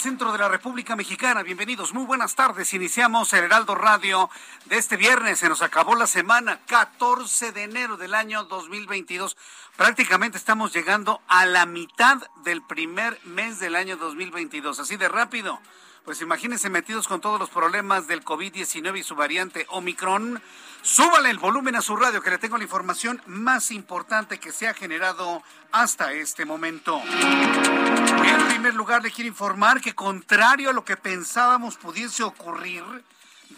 centro de la República Mexicana. Bienvenidos, muy buenas tardes. Iniciamos el Heraldo Radio de este viernes. Se nos acabó la semana, 14 de enero del año 2022. Prácticamente estamos llegando a la mitad del primer mes del año 2022. Así de rápido. Pues imagínense metidos con todos los problemas del COVID-19 y su variante Omicron. Súbale el volumen a su radio que le tengo la información más importante que se ha generado hasta este momento. En primer lugar, le quiero informar que contrario a lo que pensábamos pudiese ocurrir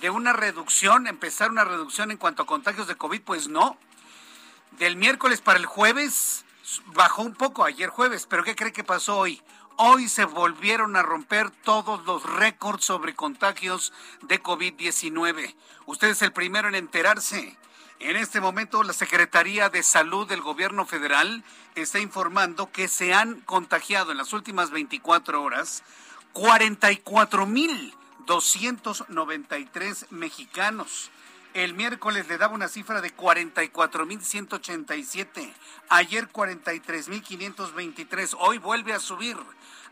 de una reducción, empezar una reducción en cuanto a contagios de COVID, pues no. Del miércoles para el jueves bajó un poco ayer jueves, pero ¿qué cree que pasó hoy? Hoy se volvieron a romper todos los récords sobre contagios de COVID-19. Usted es el primero en enterarse. En este momento la Secretaría de Salud del Gobierno Federal está informando que se han contagiado en las últimas 24 horas 44.293 mexicanos. El miércoles le daba una cifra de 44.187. Ayer 43.523. Hoy vuelve a subir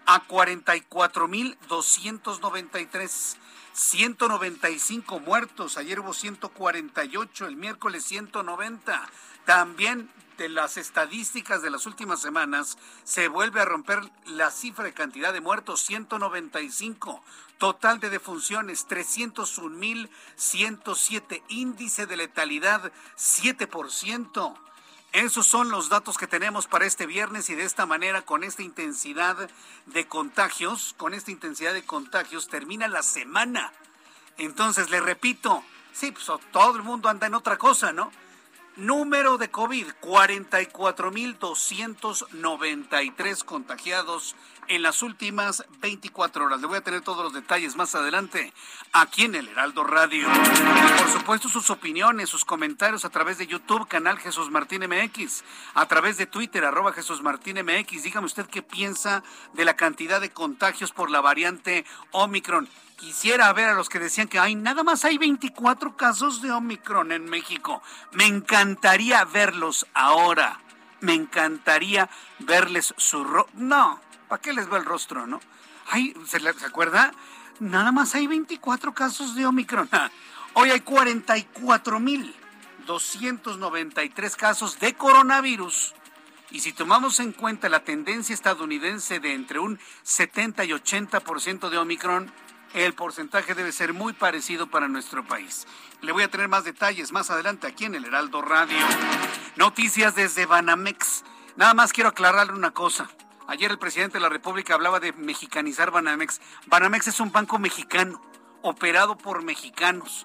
a 44.293. 195 muertos, ayer hubo 148, el miércoles 190. También de las estadísticas de las últimas semanas se vuelve a romper la cifra de cantidad de muertos, 195. Total de defunciones, 301.107. Índice de letalidad, 7%. Esos son los datos que tenemos para este viernes y de esta manera, con esta intensidad de contagios, con esta intensidad de contagios, termina la semana. Entonces, le repito, sí, pues todo el mundo anda en otra cosa, ¿no? Número de COVID, 44.293 contagiados en las últimas 24 horas. Le voy a tener todos los detalles más adelante aquí en el Heraldo Radio. Por supuesto sus opiniones, sus comentarios a través de YouTube, canal Jesús Martín MX, a través de Twitter, arroba Jesús Martín MX. Dígame usted qué piensa de la cantidad de contagios por la variante Omicron. Quisiera ver a los que decían que hay nada más hay 24 casos de Omicron en México. Me encantaría verlos ahora. Me encantaría verles su. No, ¿Para qué les ve el rostro, no? Ay, ¿se, ¿se acuerda? Nada más hay 24 casos de Omicron. Hoy hay 44.293 casos de coronavirus. Y si tomamos en cuenta la tendencia estadounidense de entre un 70 y 80% de Omicron, el porcentaje debe ser muy parecido para nuestro país. Le voy a tener más detalles más adelante aquí en el Heraldo Radio. Noticias desde Banamex. Nada más quiero aclararle una cosa. Ayer el presidente de la República hablaba de mexicanizar Banamex. Banamex es un banco mexicano, operado por mexicanos.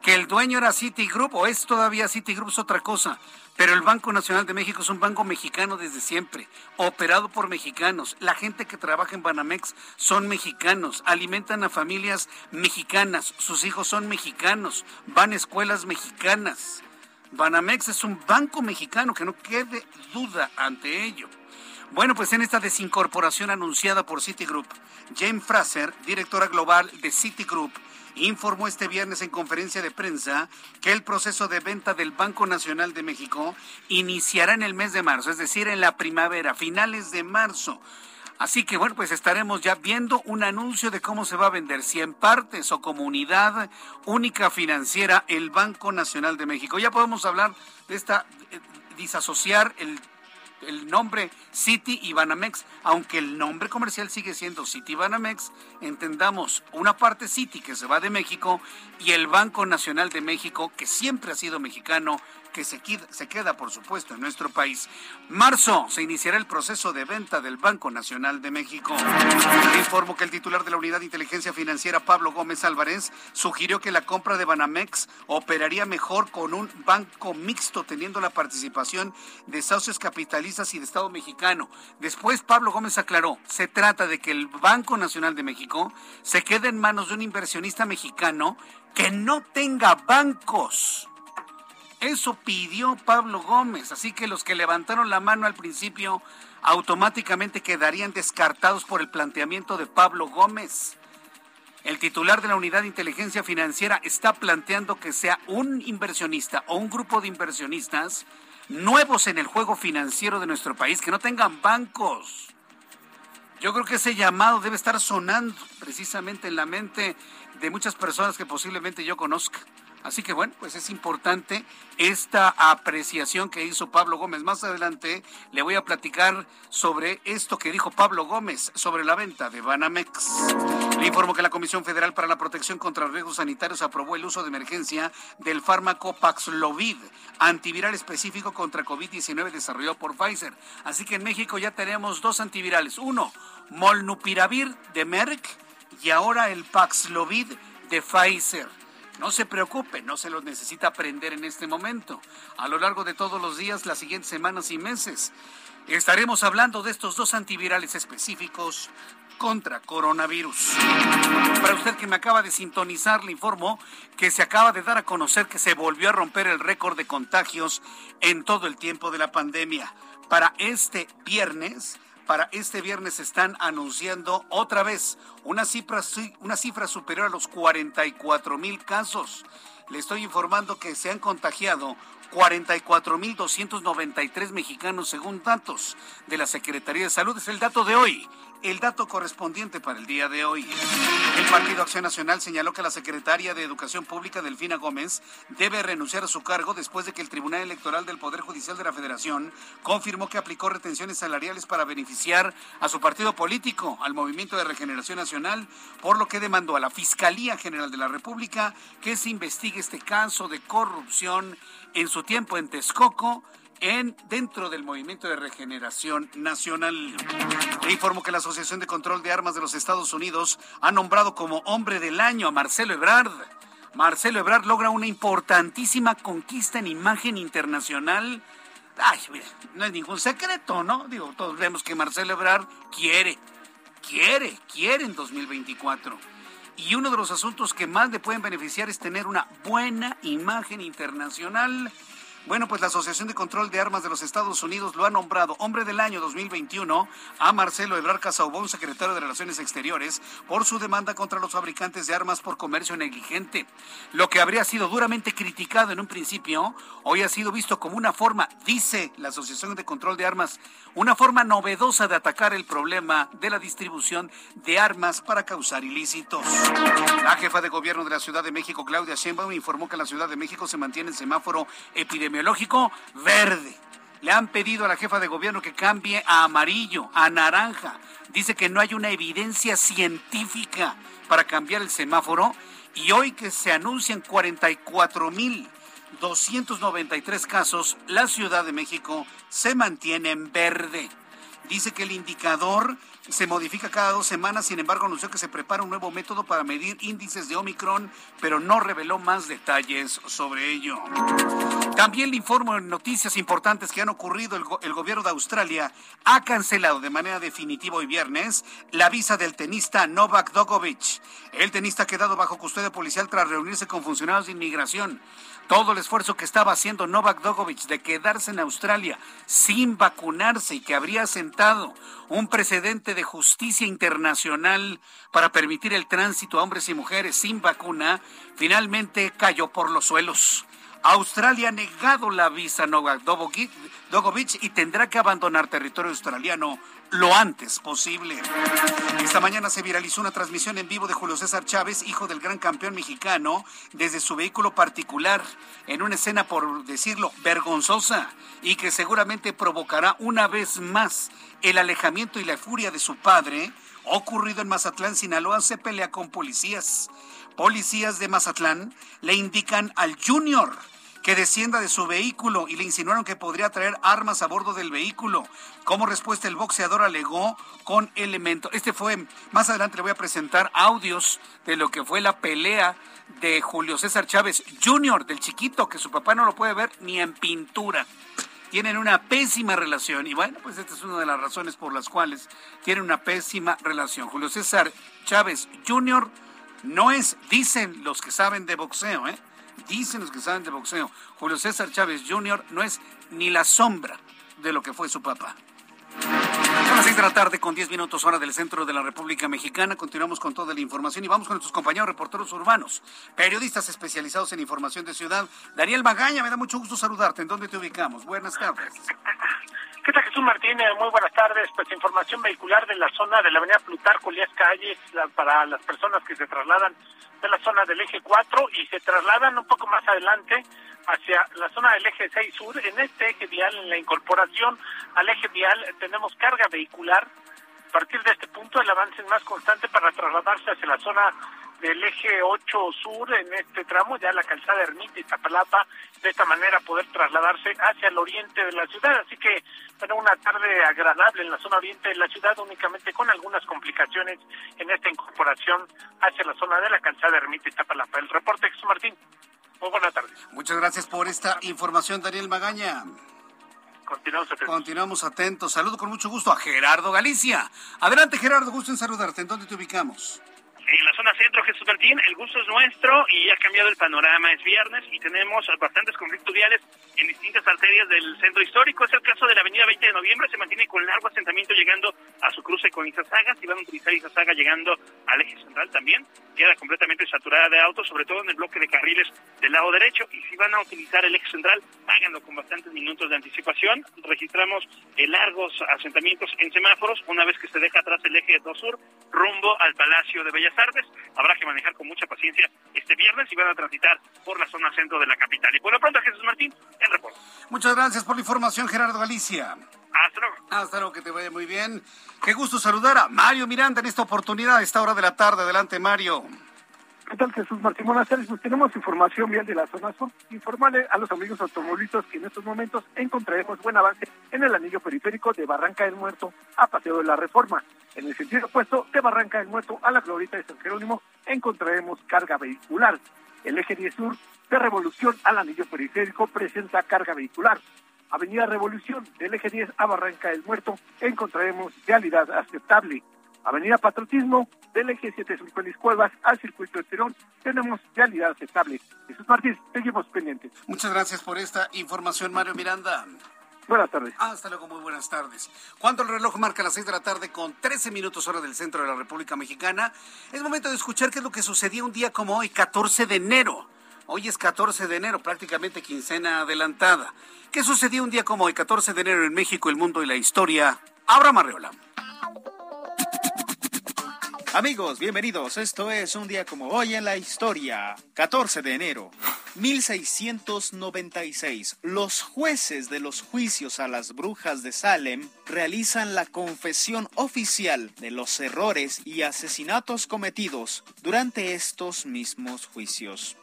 Que el dueño era Citigroup o es todavía Citigroup es otra cosa. Pero el Banco Nacional de México es un banco mexicano desde siempre, operado por mexicanos. La gente que trabaja en Banamex son mexicanos, alimentan a familias mexicanas, sus hijos son mexicanos, van a escuelas mexicanas. Banamex es un banco mexicano, que no quede duda ante ello. Bueno, pues en esta desincorporación anunciada por Citigroup, Jane Fraser, directora global de Citigroup, informó este viernes en conferencia de prensa que el proceso de venta del Banco Nacional de México iniciará en el mes de marzo, es decir, en la primavera, finales de marzo. Así que bueno, pues estaremos ya viendo un anuncio de cómo se va a vender, si en partes o comunidad única financiera el Banco Nacional de México. Ya podemos hablar de esta, eh, disasociar el el nombre City y aunque el nombre comercial sigue siendo City Banamex, entendamos una parte City que se va de México y el Banco Nacional de México, que siempre ha sido mexicano que se queda, por supuesto, en nuestro país. Marzo se iniciará el proceso de venta del Banco Nacional de México. informo que el titular de la Unidad de Inteligencia Financiera, Pablo Gómez Álvarez, sugirió que la compra de Banamex operaría mejor con un banco mixto, teniendo la participación de socios capitalistas y de Estado mexicano. Después, Pablo Gómez aclaró, se trata de que el Banco Nacional de México se quede en manos de un inversionista mexicano que no tenga bancos eso pidió Pablo Gómez, así que los que levantaron la mano al principio automáticamente quedarían descartados por el planteamiento de Pablo Gómez. El titular de la Unidad de Inteligencia Financiera está planteando que sea un inversionista o un grupo de inversionistas nuevos en el juego financiero de nuestro país, que no tengan bancos. Yo creo que ese llamado debe estar sonando precisamente en la mente de muchas personas que posiblemente yo conozca. Así que bueno, pues es importante esta apreciación que hizo Pablo Gómez. Más adelante le voy a platicar sobre esto que dijo Pablo Gómez sobre la venta de Banamex. Le informo que la Comisión Federal para la Protección contra Riesgos Sanitarios aprobó el uso de emergencia del fármaco Paxlovid, antiviral específico contra COVID-19 desarrollado por Pfizer. Así que en México ya tenemos dos antivirales. Uno, Molnupiravir de Merck y ahora el Paxlovid de Pfizer. No se preocupe, no se los necesita aprender en este momento. A lo largo de todos los días, las siguientes semanas y meses, estaremos hablando de estos dos antivirales específicos contra coronavirus. Para usted que me acaba de sintonizar, le informo que se acaba de dar a conocer que se volvió a romper el récord de contagios en todo el tiempo de la pandemia. Para este viernes, para este viernes están anunciando otra vez una cifra, una cifra superior a los 44 mil casos. Le estoy informando que se han contagiado 44.293 mexicanos según datos de la Secretaría de Salud. Es el dato de hoy el dato correspondiente para el día de hoy. El Partido Acción Nacional señaló que la secretaria de Educación Pública, Delfina Gómez, debe renunciar a su cargo después de que el Tribunal Electoral del Poder Judicial de la Federación confirmó que aplicó retenciones salariales para beneficiar a su partido político, al Movimiento de Regeneración Nacional, por lo que demandó a la Fiscalía General de la República que se investigue este caso de corrupción en su tiempo en Texcoco en dentro del Movimiento de Regeneración Nacional. Le informo que la Asociación de Control de Armas de los Estados Unidos ha nombrado como hombre del año a Marcelo Ebrard. Marcelo Ebrard logra una importantísima conquista en imagen internacional. Ay, mira, no es ningún secreto, ¿no? Digo, todos vemos que Marcelo Ebrard quiere, quiere, quiere en 2024. Y uno de los asuntos que más le pueden beneficiar es tener una buena imagen internacional. Bueno, pues la Asociación de Control de Armas de los Estados Unidos lo ha nombrado Hombre del Año 2021 a Marcelo Ebrard Casaubón, secretario de Relaciones Exteriores, por su demanda contra los fabricantes de armas por comercio negligente. Lo que habría sido duramente criticado en un principio, hoy ha sido visto como una forma, dice la Asociación de Control de Armas, una forma novedosa de atacar el problema de la distribución de armas para causar ilícitos. La jefa de gobierno de la Ciudad de México, Claudia Sheinbaum, informó que la Ciudad de México se mantiene en semáforo epidemiológico verde. Le han pedido a la jefa de gobierno que cambie a amarillo, a naranja. Dice que no hay una evidencia científica para cambiar el semáforo y hoy que se anuncian 44 mil 293 casos, la Ciudad de México se mantiene en verde. Dice que el indicador se modifica cada dos semanas, sin embargo anunció que se prepara un nuevo método para medir índices de Omicron, pero no reveló más detalles sobre ello. También le informo en noticias importantes que han ocurrido. El, gobierno de Australia ha cancelado de manera definitiva hoy viernes la visa del tenista Novak Djokovic. El tenista ha quedado bajo custodia policial tras reunirse con funcionarios de inmigración. todo el esfuerzo que estaba haciendo Novak Djokovic de quedarse en Australia sin vacunarse y que habría sentado un precedente de justicia internacional para permitir el tránsito a hombres y mujeres sin vacuna, finalmente cayó por los suelos. Australia ha negado la visa a Novak Djokovic y tendrá que abandonar territorio australiano lo antes posible. Esta mañana se viralizó una transmisión en vivo de Julio César Chávez, hijo del gran campeón mexicano, desde su vehículo particular, en una escena, por decirlo, vergonzosa y que seguramente provocará una vez más el alejamiento y la furia de su padre. Ocurrido en Mazatlán, Sinaloa, se pelea con policías. Policías de Mazatlán le indican al Junior que descienda de su vehículo y le insinuaron que podría traer armas a bordo del vehículo. Como respuesta, el boxeador alegó con elemento. Este fue, más adelante le voy a presentar audios de lo que fue la pelea de Julio César Chávez Jr., del chiquito, que su papá no lo puede ver ni en pintura. Tienen una pésima relación y bueno, pues esta es una de las razones por las cuales tienen una pésima relación. Julio César Chávez Jr. no es, dicen los que saben de boxeo, ¿eh? Dicen los que saben de boxeo, Julio César Chávez Jr. no es ni la sombra de lo que fue su papá. Son las seis de la tarde con 10 minutos hora del centro de la República Mexicana. Continuamos con toda la información y vamos con nuestros compañeros reporteros urbanos, periodistas especializados en información de ciudad. Daniel Magaña, me da mucho gusto saludarte. ¿En dónde te ubicamos? Buenas tardes. ¿Qué tal Jesús Martínez? Muy buenas tardes. Pues información vehicular de la zona de la avenida Plutarco, Lías Calles, para las personas que se trasladan de la zona del eje 4 y se trasladan un poco más adelante hacia la zona del eje 6 sur. En este eje vial, en la incorporación al eje vial, tenemos carga vehicular. A partir de este punto, el avance es más constante para trasladarse hacia la zona del eje 8 sur en este tramo, ya la calzada Ermita y Zapalapa, de esta manera poder trasladarse hacia el oriente de la ciudad. Así que bueno, una tarde agradable en la zona oriente de la ciudad, únicamente con algunas complicaciones en esta incorporación hacia la zona de la calzada Ermita y Zapalapa. El reporte, Jesús Martín. Muy buena tarde. Muchas gracias por esta información, Daniel Magaña. Continuamos atentos. Continuamos atentos. Saludo con mucho gusto a Gerardo Galicia. Adelante, Gerardo, gusto en saludarte. ¿En dónde te ubicamos? En la zona centro, Jesús Martín, el gusto es nuestro y ha cambiado el panorama. Es viernes y tenemos bastantes conflictos viales en distintas arterias del centro histórico. Es el caso de la avenida 20 de noviembre, se mantiene con largo asentamiento llegando a su cruce con Izazaga. Si van a utilizar Izazaga llegando al eje central también, queda completamente saturada de autos, sobre todo en el bloque de carriles del lado derecho. Y si van a utilizar el eje central, háganlo con bastantes minutos de anticipación. Registramos eh, largos asentamientos en semáforos una vez que se deja atrás el eje 2 sur rumbo al Palacio de Bellas Artes. Habrá que manejar con mucha paciencia este viernes y van a transitar por la zona centro de la capital. Y por lo pronto, Jesús Martín, el reporte. Muchas gracias por la información, Gerardo Galicia. Hasta luego. Hasta luego, que te vaya muy bien. Qué gusto saludar a Mario Miranda en esta oportunidad, a esta hora de la tarde. Adelante, Mario. ¿Qué tal, Jesús Martín? Buenas tardes. Pues tenemos información bien de la zona sur. Informarle a los amigos automovilistas que en estos momentos encontraremos buen avance en el anillo periférico de Barranca del Muerto a Paseo de la Reforma. En el sentido opuesto, de Barranca del Muerto a la Glorita de San Jerónimo, encontraremos carga vehicular. El eje 10 sur de Revolución al anillo periférico presenta carga vehicular. Avenida Revolución del eje 10 a Barranca del Muerto encontraremos realidad aceptable. Avenida Patriotismo del eje 7 Sur Feliz Cuevas al circuito de Tirón tenemos realidad aceptable. Jesús Martínez, seguimos pendientes. Muchas gracias por esta información, Mario Miranda. Buenas tardes. Hasta luego, muy buenas tardes. Cuando el reloj marca las 6 de la tarde con 13 minutos hora del centro de la República Mexicana, es momento de escuchar qué es lo que sucedió un día como hoy, 14 de enero. Hoy es 14 de enero, prácticamente quincena adelantada. ¿Qué sucedió un día como hoy, 14 de enero en México, el mundo y la historia? Abra Marreola. Amigos, bienvenidos. Esto es un día como hoy en la historia. 14 de enero. 1696. Los jueces de los juicios a las brujas de Salem realizan la confesión oficial de los errores y asesinatos cometidos durante estos mismos juicios.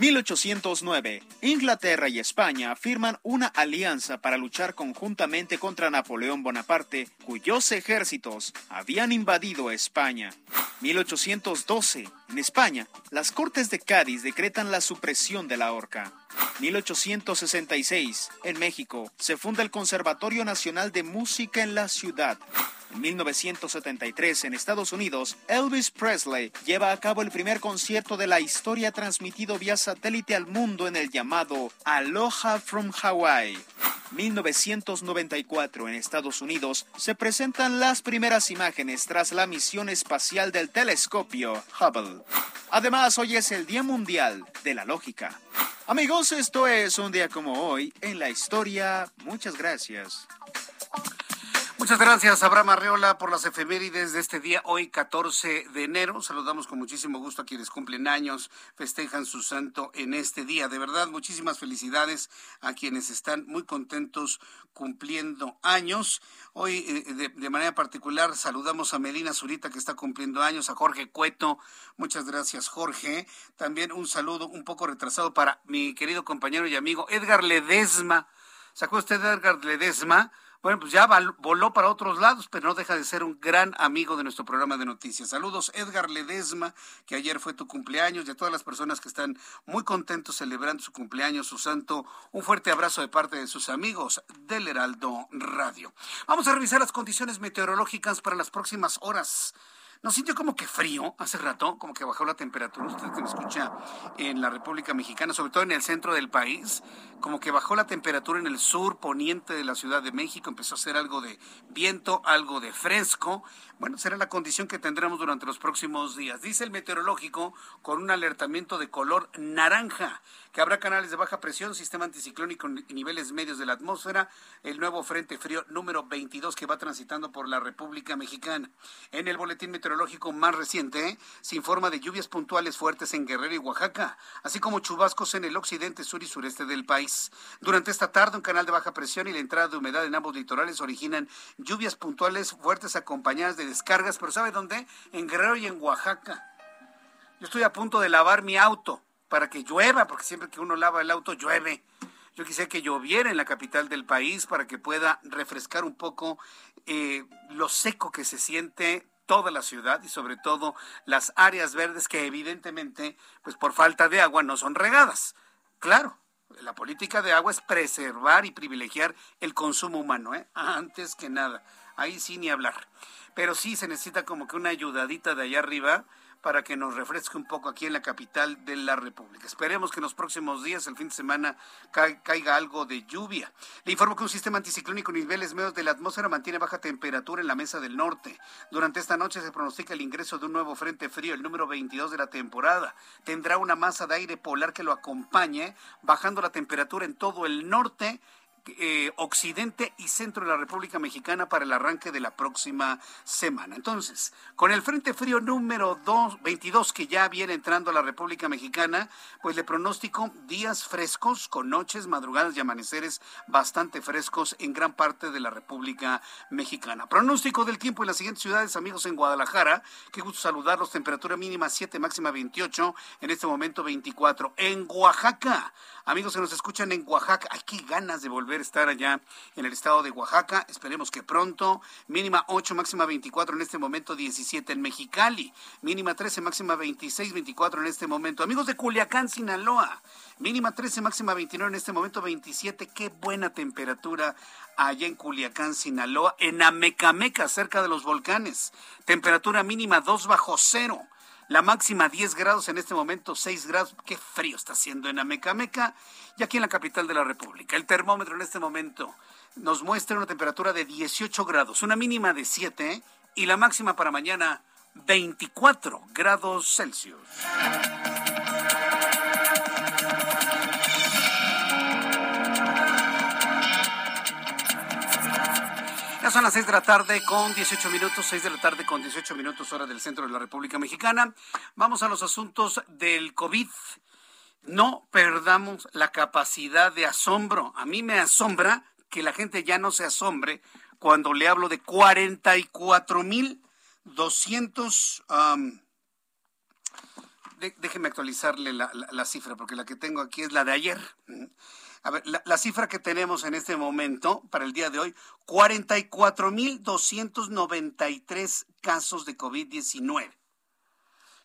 1809. Inglaterra y España firman una alianza para luchar conjuntamente contra Napoleón Bonaparte, cuyos ejércitos habían invadido España. 1812. En España, las Cortes de Cádiz decretan la supresión de la horca. 1866. En México, se funda el Conservatorio Nacional de Música en la ciudad. En 1973, en Estados Unidos, Elvis Presley lleva a cabo el primer concierto de la historia transmitido vía satélite al mundo en el llamado Aloha from Hawaii. 1994 en Estados Unidos se presentan las primeras imágenes tras la misión espacial del telescopio Hubble. Además, hoy es el Día Mundial de la Lógica. Amigos, esto es un día como hoy en la historia. Muchas gracias. Muchas gracias, Abraham Arreola, por las efemérides de este día, hoy 14 de enero. Saludamos con muchísimo gusto a quienes cumplen años, festejan su santo en este día. De verdad, muchísimas felicidades a quienes están muy contentos cumpliendo años. Hoy, eh, de, de, manera particular, saludamos a Melina Zurita, que está cumpliendo años, a Jorge Cueto. Muchas gracias, Jorge. También un saludo un poco retrasado para mi querido compañero y amigo Edgar Ledesma. ¿Sacó usted Edgar Ledesma? Bueno, pues ya voló para otros lados, pero no deja de ser un gran amigo de nuestro programa de noticias. Saludos, Edgar Ledesma, que ayer fue tu cumpleaños, y a todas las personas que están muy contentos celebrando su cumpleaños, su santo. Un fuerte abrazo de parte de sus amigos del Heraldo Radio. Vamos a revisar las condiciones meteorológicas para las próximas horas. ¿No sintió como que frío hace rato? Como que bajó la temperatura. Usted que me escucha en la República Mexicana, sobre todo en el centro del país, como que bajó la temperatura en el sur poniente de la Ciudad de México. Empezó a hacer algo de viento, algo de fresco. Bueno, será la condición que tendremos durante los próximos días. Dice el meteorológico con un alertamiento de color naranja que habrá canales de baja presión, sistema anticiclónico en niveles medios de la atmósfera, el nuevo frente frío número 22 que va transitando por la República Mexicana. En el boletín meteorológico más reciente se informa de lluvias puntuales fuertes en Guerrero y Oaxaca, así como chubascos en el occidente, sur y sureste del país. Durante esta tarde, un canal de baja presión y la entrada de humedad en ambos litorales originan lluvias puntuales fuertes acompañadas de descargas, pero ¿sabe dónde? En Guerrero y en Oaxaca. Yo estoy a punto de lavar mi auto para que llueva, porque siempre que uno lava el auto llueve. Yo quisiera que lloviera en la capital del país para que pueda refrescar un poco eh, lo seco que se siente toda la ciudad y sobre todo las áreas verdes que evidentemente, pues por falta de agua no son regadas. Claro, la política de agua es preservar y privilegiar el consumo humano, ¿eh? antes que nada. Ahí sí ni hablar. Pero sí se necesita como que una ayudadita de allá arriba para que nos refresque un poco aquí en la capital de la República. Esperemos que en los próximos días, el fin de semana, caiga algo de lluvia. Le informo que un sistema anticiclónico en niveles medios de la atmósfera mantiene baja temperatura en la mesa del norte. Durante esta noche se pronostica el ingreso de un nuevo frente frío, el número 22 de la temporada. Tendrá una masa de aire polar que lo acompañe, bajando la temperatura en todo el norte eh, occidente y centro de la República Mexicana para el arranque de la próxima semana. Entonces, con el Frente Frío número 2, 22 que ya viene entrando a la República Mexicana, pues le pronóstico días frescos con noches, madrugadas y amaneceres bastante frescos en gran parte de la República Mexicana. Pronóstico del tiempo en las siguientes ciudades, amigos, en Guadalajara, qué gusto saludarlos, temperatura mínima 7, máxima 28, en este momento 24. En Oaxaca, amigos que nos escuchan en Oaxaca, hay que ganas de volver estar allá en el estado de Oaxaca. Esperemos que pronto. Mínima 8, máxima 24, en este momento 17 en Mexicali. Mínima 13, máxima 26, 24 en este momento. Amigos de Culiacán, Sinaloa. Mínima 13, máxima 29, en este momento 27. Qué buena temperatura allá en Culiacán, Sinaloa. En Amecameca, cerca de los volcanes. Temperatura mínima 2 bajo cero. La máxima 10 grados, en este momento 6 grados. Qué frío está haciendo en Amecameca y aquí en la capital de la República. El termómetro en este momento nos muestra una temperatura de 18 grados, una mínima de 7 y la máxima para mañana 24 grados Celsius. Son las 6 de la tarde con 18 minutos, 6 de la tarde con 18 minutos hora del centro de la República Mexicana. Vamos a los asuntos del COVID. No perdamos la capacidad de asombro. A mí me asombra que la gente ya no se asombre cuando le hablo de 44 mil 200... déjeme actualizarle la, la cifra porque la que tengo aquí es la de ayer. A ver, la, cifra que tenemos en este momento para el día de hoy, 44.293 casos de COVID-19,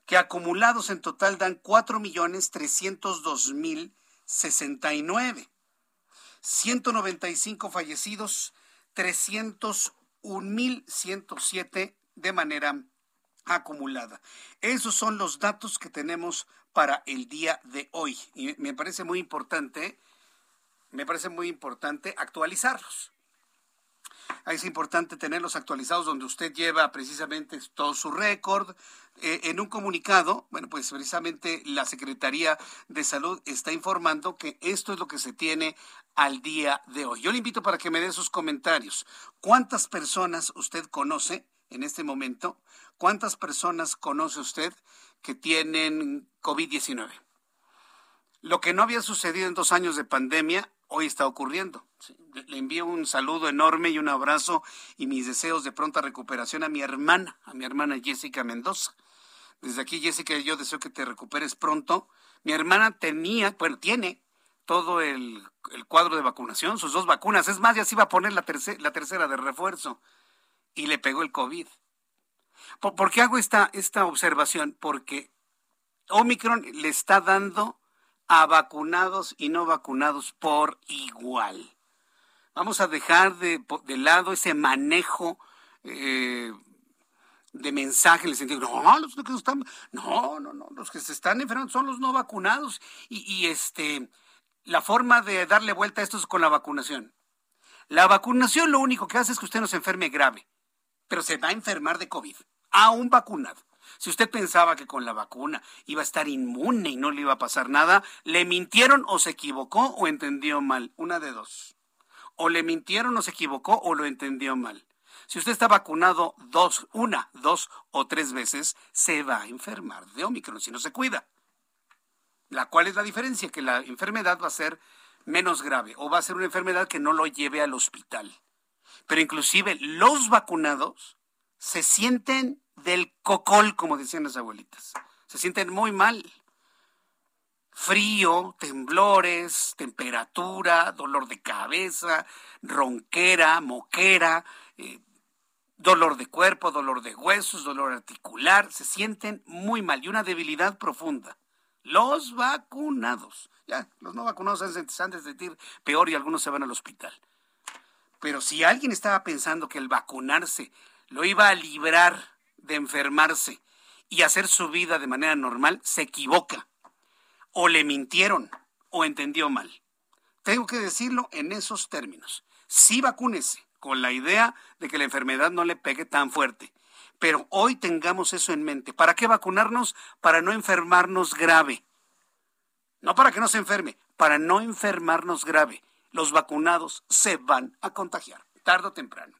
que acumulados en total dan 4.302.069. 195 fallecidos, 301 1.107 de manera acumulada. Esos son los datos que tenemos para el día de hoy. Y me parece muy importante, me parece muy importante actualizarlos. Es importante tenerlos actualizados donde usted lleva precisamente todo su récord. Eh, en un comunicado, bueno, pues precisamente la Secretaría de Salud está informando que esto es lo que se tiene al día de hoy. Yo le invito para que me dé sus comentarios. ¿Cuántas personas usted conoce en este momento? ¿Cuántas personas conoce usted que tienen COVID-19? Lo que no había sucedido en dos años de pandemia, hoy está ocurriendo. Le envío un saludo enorme y un abrazo y mis deseos de pronta recuperación a mi hermana, a mi hermana Jessica Mendoza. Desde aquí, Jessica, yo deseo que te recuperes pronto. Mi hermana tenía, bueno, tiene todo el, cuadro de vacunación, sus dos vacunas. Es más, ya se iba a poner la, la tercera de refuerzo y le pegó el COVID. ¿Por, qué hago esta, esta observación? Porque Omicron le está dando a vacunados y no vacunados por igual. Vamos a dejar de, lado ese manejo eh, de mensaje en el sentido, no, los que están, no, no, no, los que se están enfermando son los no vacunados. Y, este, la forma de darle vuelta a esto es con la vacunación. La vacunación lo único que hace es que usted no se enferme grave, pero se va a enfermar de COVID, aún vacunado. Si usted pensaba que con la vacuna iba a estar inmune y no le iba a pasar nada, le mintieron o se equivocó o entendió mal. Una de dos. O le mintieron o se equivocó o lo entendió mal. Si usted está vacunado dos, una, dos o tres veces, se va a enfermar de Omicron si no se cuida. La cual es la diferencia, que la enfermedad va a ser menos grave o va a ser una enfermedad que no lo lleve al hospital. Pero inclusive los vacunados se sienten del cocol, como decían las abuelitas. Se sienten muy mal. Frío, temblores, temperatura, dolor de cabeza, ronquera, moquera, eh, dolor de cuerpo, dolor de huesos, dolor articular. Se sienten muy mal y una debilidad profunda. Los vacunados. Ya, los no vacunados se han de sentir peor y algunos se van al hospital. Pero si alguien estaba pensando que el vacunarse lo iba a librar de enfermarse y hacer su vida de manera normal, se equivoca. O le mintieron o entendió mal. Tengo que decirlo en esos términos. Sí vacúnese con la idea de que la enfermedad no le pegue tan fuerte. Pero hoy tengamos eso en mente. ¿Para qué vacunarnos? Para no enfermarnos grave. No para que no se enferme, para no enfermarnos grave. Los vacunados se van a contagiar, tarde o temprano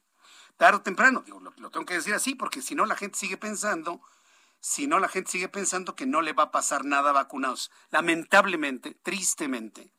tarde o temprano. Digo, lo, tengo que decir así porque si no la gente sigue pensando, si no la gente sigue pensando que no le va a pasar nada a vacunados. Lamentablemente, tristemente,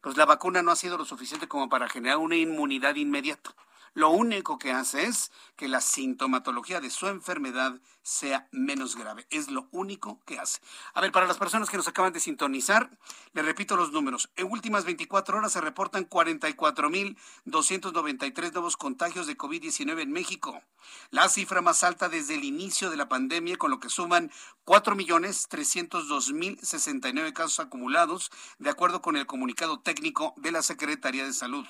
pues la vacuna no ha sido lo suficiente como para generar una inmunidad inmediata lo único que hace es que la sintomatología de su enfermedad sea menos grave. Es lo único que hace. A ver, para las personas que nos acaban de sintonizar, le repito los números. En últimas 24 horas se reportan 44.293 nuevos contagios de COVID-19 en México. La cifra más alta desde el inicio de la pandemia, con lo que suman 4.302.069 casos acumulados, de acuerdo con el comunicado técnico de la Secretaría de Salud.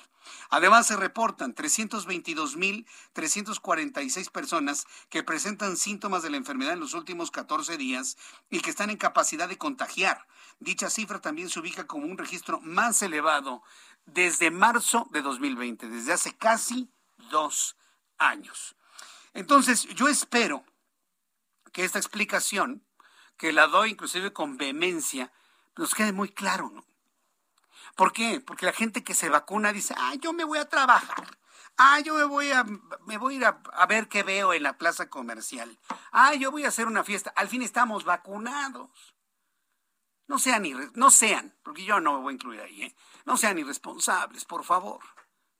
Además, se reportan 320 22.346 personas que presentan síntomas de la enfermedad en los últimos 14 días y que están en capacidad de contagiar. Dicha cifra también se ubica como un registro más elevado desde marzo de 2020, desde hace casi dos años. Entonces, yo espero que esta explicación, que la doy inclusive con vehemencia, nos quede muy claro, ¿no? ¿Por qué? Porque la gente que se vacuna dice, ah, yo me voy a trabajar, Ah, yo me voy a, me voy a ir a, ver qué veo en la plaza comercial. Ah, yo voy a hacer una fiesta. Al fin estamos vacunados. No sean, no sean, porque yo no me voy a incluir ahí, ¿eh? no sean irresponsables, por favor.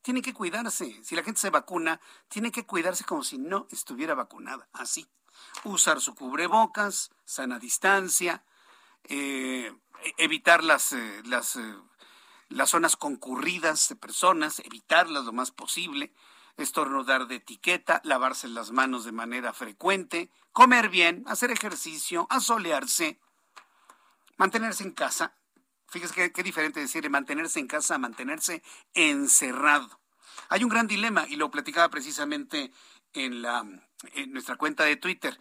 Tienen que cuidarse. Si la gente se vacuna, tiene que cuidarse como si no estuviera vacunada. Así. Usar su cubrebocas, sana distancia, eh, e-, evitar las, eh, las eh, las zonas concurridas de personas, evitarlas lo más posible, estornudar de etiqueta, lavarse las manos de manera frecuente, comer bien, hacer ejercicio, asolearse, mantenerse en casa. Fíjese qué, diferente decir mantenerse en casa a mantenerse encerrado. Hay un gran dilema y lo platicaba precisamente en la en nuestra cuenta de Twitter.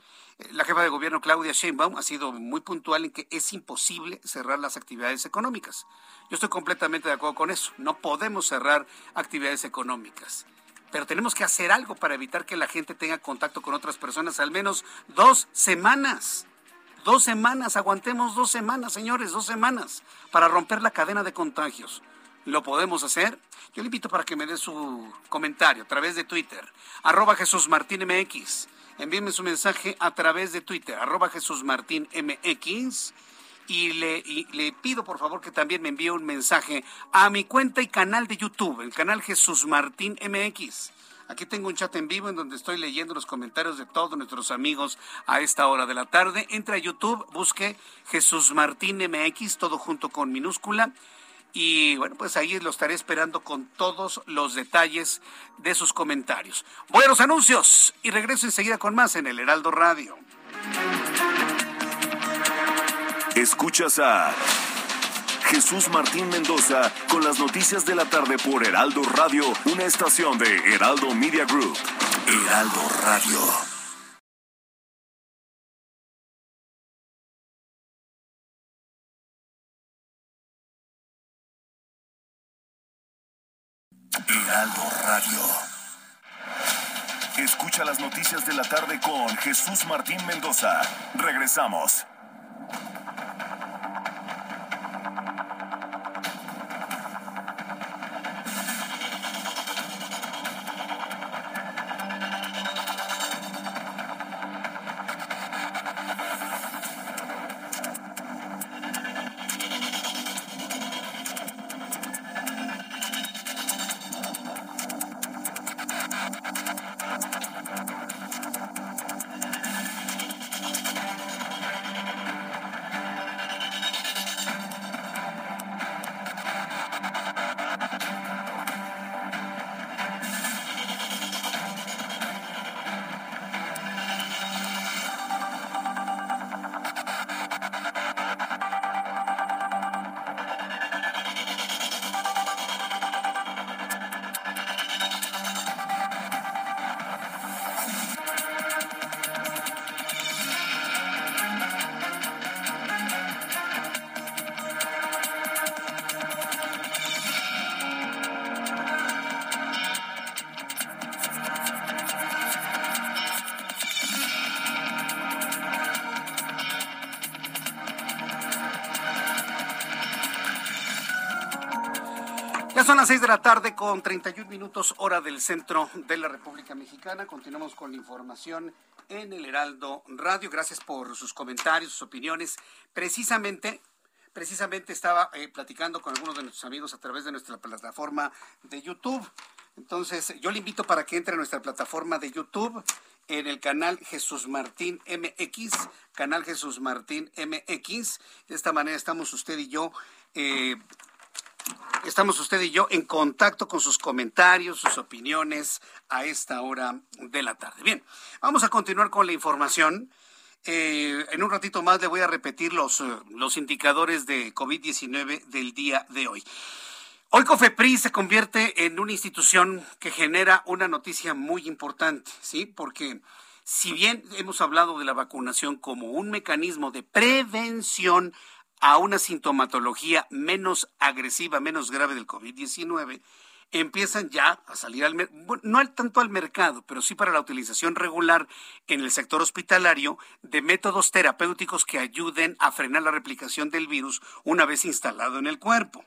La jefa de gobierno Claudia Sheinbaum ha sido muy puntual en que es imposible cerrar las actividades económicas. Yo estoy completamente de acuerdo con eso. No podemos cerrar actividades económicas. Pero tenemos que hacer algo para evitar que la gente tenga contacto con otras personas al menos dos semanas. Dos semanas, aguantemos dos semanas, señores, dos semanas para romper la cadena de contagios. ¿Lo podemos hacer? Yo le invito para que me dé su comentario a través de Twitter, arroba Jesús Martín MX. Envíenme su mensaje a través de Twitter, arroba Jesús Martín MX. Y le, le pido por favor que también me envíe un mensaje a mi cuenta y canal de YouTube, el canal Jesús Martín MX. Aquí tengo un chat en vivo en donde estoy leyendo los comentarios de todos nuestros amigos a esta hora de la tarde. Entra a YouTube, busque Jesús Martín MX, todo junto con minúscula. Y bueno, pues ahí lo estaré esperando con todos los detalles de sus comentarios. Voy a los anuncios y regreso enseguida con más en el Heraldo Radio. Escuchas a Jesús Martín Mendoza con las noticias de la tarde por Heraldo Radio, una estación de Heraldo Media Group. Heraldo Radio. Jesús Martín Mendoza. Regresamos. Las seis de la tarde con 31 minutos hora del centro de la República Mexicana. Continuamos con la información en el Heraldo Radio. Gracias por sus comentarios, sus opiniones. Precisamente, precisamente estaba eh, platicando con algunos de nuestros amigos a través de nuestra plataforma de YouTube. Entonces, yo le invito para que entre a nuestra plataforma de YouTube en el canal Jesús Martín MX, canal Jesús Martín MX. De esta manera estamos usted y yo eh, Estamos usted y yo en contacto con sus comentarios, sus opiniones a esta hora de la tarde. Bien, vamos a continuar con la información. Eh, en un ratito más le voy a repetir los, eh, los indicadores de COVID-19 del día de hoy. Hoy COFEPRIS se convierte en una institución que genera una noticia muy importante, ¿sí? Porque si bien hemos hablado de la vacunación como un mecanismo de prevención a una sintomatología menos agresiva, menos grave del COVID-19, empiezan ya a salir al no tanto al mercado, pero sí para la utilización regular en el sector hospitalario de métodos terapéuticos que ayuden a frenar la replicación del virus una vez instalado en el cuerpo.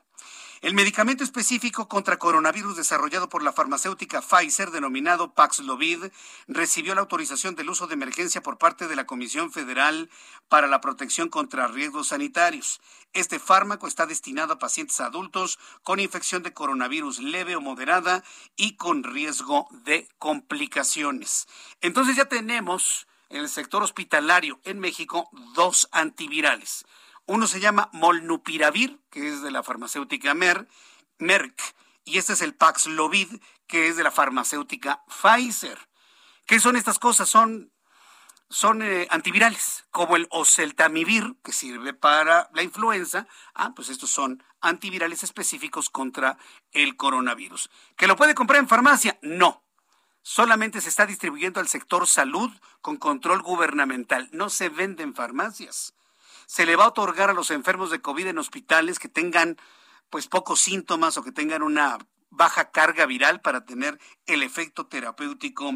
El medicamento específico contra coronavirus desarrollado por la farmacéutica Pfizer, denominado Paxlovid, recibió la autorización del uso de emergencia por parte de la Comisión Federal para la Protección contra Riesgos Sanitarios. Este fármaco está destinado a pacientes adultos con infección de coronavirus leve o moderada y con riesgo de complicaciones. Entonces ya tenemos en el sector hospitalario en México dos antivirales. Uno se llama Molnupiravir, que es de la farmacéutica Merck, y este es el Paxlovid, que es de la farmacéutica Pfizer. ¿Qué son estas cosas? Son, son eh, antivirales, como el oseltamivir, que sirve para la influenza. Ah, pues estos son antivirales específicos contra el coronavirus. ¿Que lo puede comprar en farmacia? No. solamente se está distribuyendo al sector salud con control gubernamental. No se vende en farmacias. Se le va a otorgar a los enfermos de COVID en hospitales que tengan pues pocos síntomas o que tengan una baja carga viral para tener el efecto terapéutico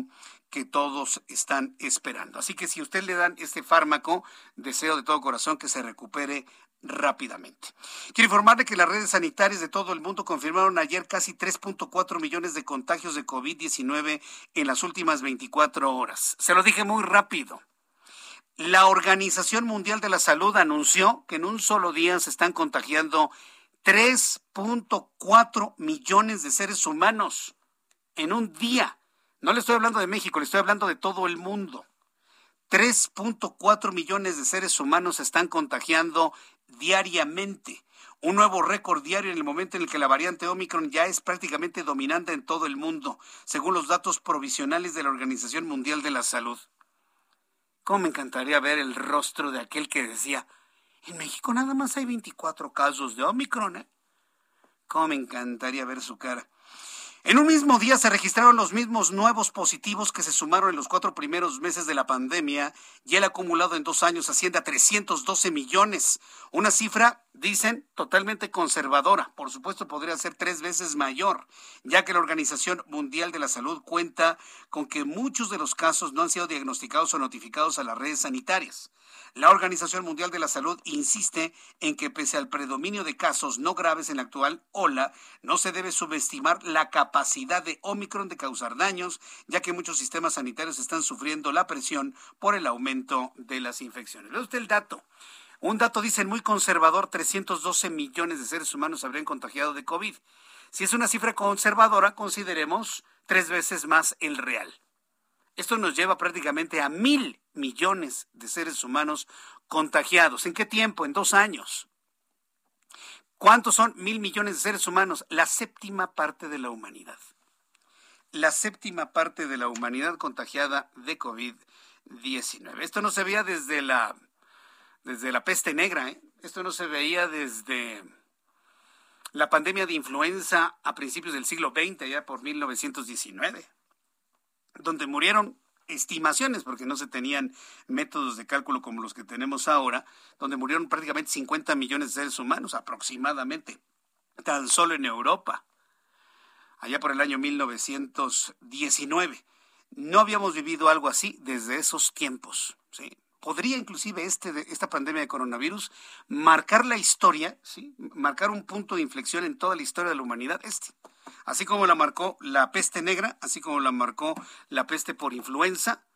que todos están esperando. Así que si usted le dan este fármaco, deseo de todo corazón que se recupere rápidamente. Quiero informarle que las redes sanitarias de todo el mundo confirmaron ayer casi 3.4 millones de contagios de COVID-19 en las últimas 24 horas. Se lo dije muy rápido. La Organización Mundial de la Salud anunció que en un solo día se están contagiando 3.4 millones de seres humanos en un día. No le estoy hablando de México, le estoy hablando de todo el mundo. 3.4 millones de seres humanos se están contagiando diariamente. Un nuevo récord diario en el momento en el que la variante Omicron ya es prácticamente dominante en todo el mundo, según los datos provisionales de la Organización Mundial de la Salud. ¿Cómo me encantaría ver el rostro de aquel que decía, en México nada más hay 24 casos de Omicron? ¿eh? ¿Cómo me encantaría ver su cara? En un mismo día se registraron los mismos nuevos positivos que se sumaron en los cuatro primeros meses de la pandemia y el acumulado en dos años asciende a 312 millones. Una cifra, dicen, totalmente conservadora. Por supuesto, podría ser tres veces mayor, ya que la Organización Mundial de la Salud cuenta con que muchos de los casos no han sido diagnosticados o notificados a las redes sanitarias. La Organización Mundial de la Salud insiste en que pese al predominio de casos no graves en la actual ola, no se debe subestimar la capacidad de Omicron de causar daños, ya que muchos sistemas sanitarios están sufriendo la presión por el aumento de las infecciones. Ve usted el dato. Un dato, dicen, muy conservador, 312 millones de seres humanos habrían contagiado de COVID. Si es una cifra conservadora, consideremos tres veces más el real. Esto nos lleva prácticamente a mil millones de seres humanos contagiados. ¿En qué tiempo? En dos años. ¿Cuántos son mil millones de seres humanos? La séptima parte de la humanidad. La séptima parte de la humanidad contagiada de COVID-19. Esto no se veía desde la, desde la peste negra, ¿eh? esto no se veía desde la pandemia de influenza a principios del siglo XX, ya por 1919 donde murieron estimaciones, porque no se tenían métodos de cálculo como los que tenemos ahora, donde murieron prácticamente 50 millones de seres humanos aproximadamente, tan solo en Europa, allá por el año 1919. No habíamos vivido algo así desde esos tiempos. ¿sí? Podría inclusive este, esta pandemia de coronavirus marcar la historia, marcar un punto de inflexión en toda la historia de la humanidad. Este así como la marcó la peste negra, así como la marcó la peste por influenza,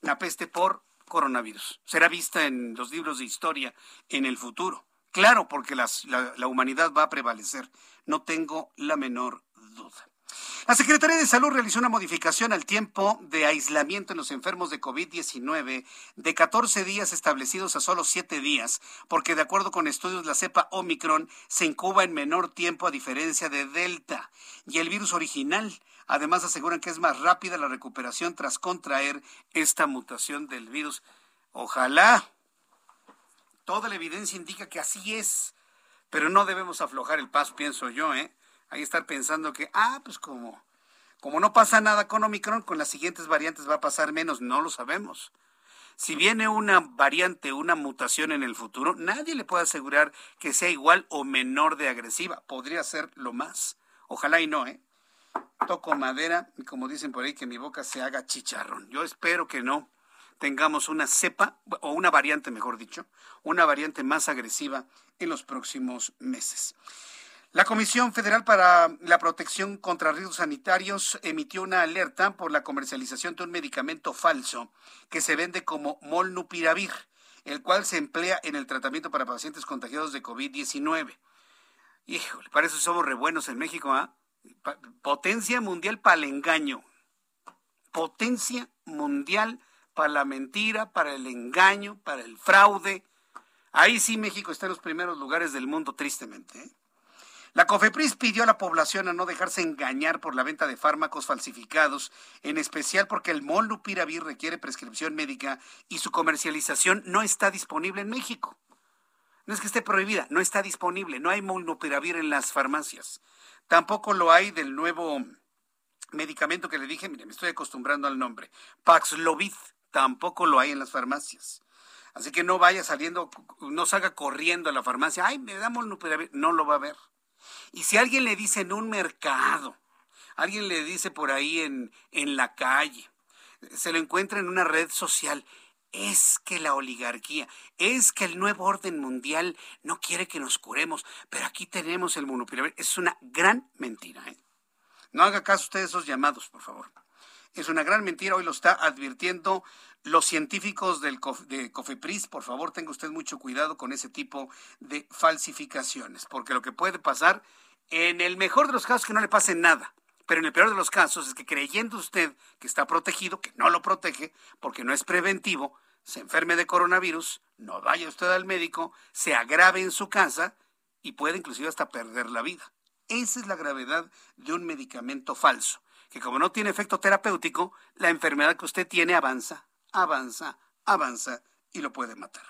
la peste por coronavirus. Será vista en los libros de historia en el futuro. Claro, porque la, la humanidad va a prevalecer. No tengo la menor duda. La Secretaría de Salud realizó una modificación al tiempo de aislamiento en los enfermos de COVID-19 de 14 días establecidos a solo 7 días, porque de acuerdo con estudios la cepa Omicron se incuba en menor tiempo a diferencia de Delta y el virus original. Además aseguran que es más rápida la recuperación tras contraer esta mutación del virus. Ojalá. Toda la evidencia indica que así es, pero no debemos aflojar el paso, pienso yo, ¿eh? Hay que estar pensando que, ah, pues como, como no pasa nada con Omicron, con las siguientes variantes va a pasar menos, no lo sabemos. Si viene una variante, una mutación en el futuro, nadie le puede asegurar que sea igual o menor de agresiva. Podría ser lo más. Ojalá y no, ¿eh? Toco madera y como dicen por ahí, que mi boca se haga chicharrón. Yo espero que no tengamos una cepa, o una variante, mejor dicho, una variante más agresiva en los próximos meses. La Comisión Federal para la Protección contra Riesgos Sanitarios emitió una alerta por la comercialización de un medicamento falso que se vende como molnupiravir, el cual se emplea en el tratamiento para pacientes contagiados de COVID-19. Híjole, para eso somos re buenos en México, ¿ah? Potencia mundial para el engaño. Potencia mundial para la mentira, para el engaño, para el fraude. Ahí sí México está en los primeros lugares del mundo, tristemente. ¿eh? La COFEPRIS pidió a la población a no dejarse engañar por la venta de fármacos falsificados, en especial porque el molnupiravir requiere prescripción médica y su comercialización no está disponible en México. No es que esté prohibida, no está disponible, no hay molnupiravir en las farmacias. Tampoco lo hay del nuevo medicamento que le dije, mire, me estoy acostumbrando al nombre, Paxlovid, tampoco lo hay en las farmacias. Así que no vaya saliendo, no salga corriendo a la farmacia, ay, me damos no lo va a ver. Y si alguien le dice en un mercado, alguien le dice por ahí en, en la calle, se lo encuentra en una red social, es que la oligarquía, es que el nuevo orden mundial no quiere que nos curemos, pero aquí tenemos el monopiravir. Es una gran mentira. ¿eh? No haga caso usted de esos llamados, por favor. Es una gran mentira, hoy lo está advirtiendo los científicos del de COFEPRIS. Por favor, tenga usted mucho cuidado con ese tipo de falsificaciones, porque lo que puede pasar, en el mejor de los casos, que no le pase nada. Pero en el peor de los casos es que creyendo usted que está protegido, que no lo protege, porque no es preventivo, se enferme de coronavirus, no vaya usted al médico, se agrave en su casa y puede inclusive hasta perder la vida. Esa es la gravedad de un medicamento falso, que como no tiene efecto terapéutico, la enfermedad que usted tiene avanza, avanza, avanza y lo puede matar.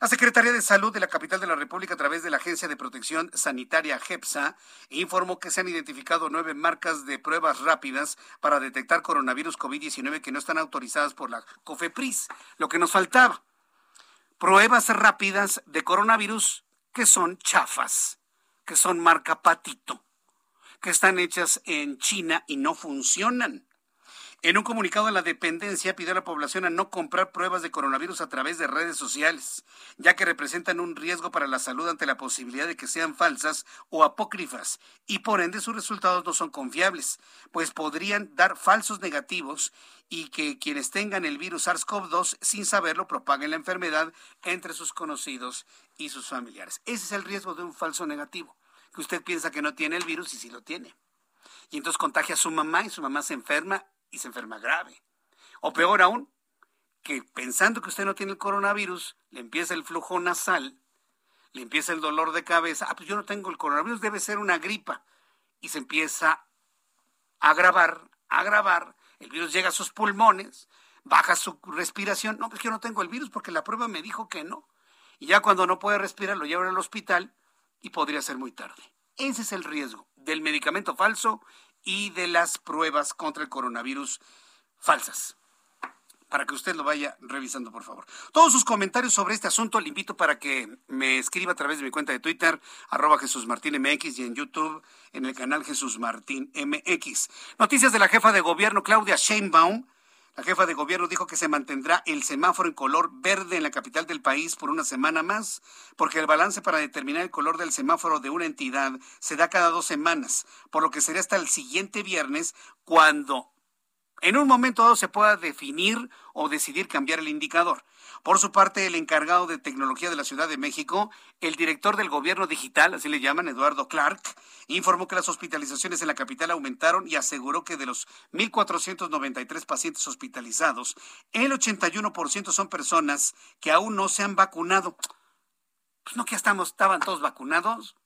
La Secretaría de Salud de la capital de la República, a través de la Agencia de Protección Sanitaria GEPSA, informó que se han identificado nueve marcas de pruebas rápidas para detectar coronavirus COVID-19 que no están autorizadas por la COFEPRIS. Lo que nos faltaba, pruebas rápidas de coronavirus que son chafas que son marca patito, que están hechas en China y no funcionan. En un comunicado de la dependencia pidió a la población a no comprar pruebas de coronavirus a través de redes sociales, ya que representan un riesgo para la salud ante la posibilidad de que sean falsas o apócrifas y por ende sus resultados no son confiables, pues podrían dar falsos negativos y que quienes tengan el virus SARS-CoV-2 sin saberlo propaguen la enfermedad entre sus conocidos y sus familiares. Ese es el riesgo de un falso negativo, que usted piensa que no tiene el virus y sí lo tiene. Y entonces contagia a su mamá y su mamá se enferma y se enferma grave. O peor aún, que pensando que usted no tiene el coronavirus, le empieza el flujo nasal, le empieza el dolor de cabeza, ah, pues yo no tengo el coronavirus, debe ser una gripa. Y se empieza a agravar, a agravar, el virus llega a sus pulmones, baja su respiración, no, pues yo no tengo el virus porque la prueba me dijo que no. Y ya cuando no puede respirar lo llevan al hospital y podría ser muy tarde. Ese es el riesgo del medicamento falso y de las pruebas contra el coronavirus falsas. Para que usted lo vaya revisando, por favor. Todos sus comentarios sobre este asunto le invito para que me escriba a través de mi cuenta de Twitter, arroba Jesús Martín MX, y en YouTube, en el canal Jesús Martín MX. Noticias de la jefa de gobierno, Claudia Sheinbaum. La jefa de gobierno dijo que se mantendrá el semáforo en color verde en la capital del país por una semana más, porque el balance para determinar el color del semáforo de una entidad se da cada dos semanas, por lo que sería hasta el siguiente viernes cuando en un momento dado se pueda definir o decidir cambiar el indicador. Por su parte, el encargado de tecnología de la Ciudad de México, el director del gobierno digital, así le llaman, Eduardo Clark, informó que las hospitalizaciones en la capital aumentaron y aseguró que de los 1.493 pacientes hospitalizados, el 81% son personas que aún no se han vacunado. Pues no que ya estamos, estaban todos vacunados.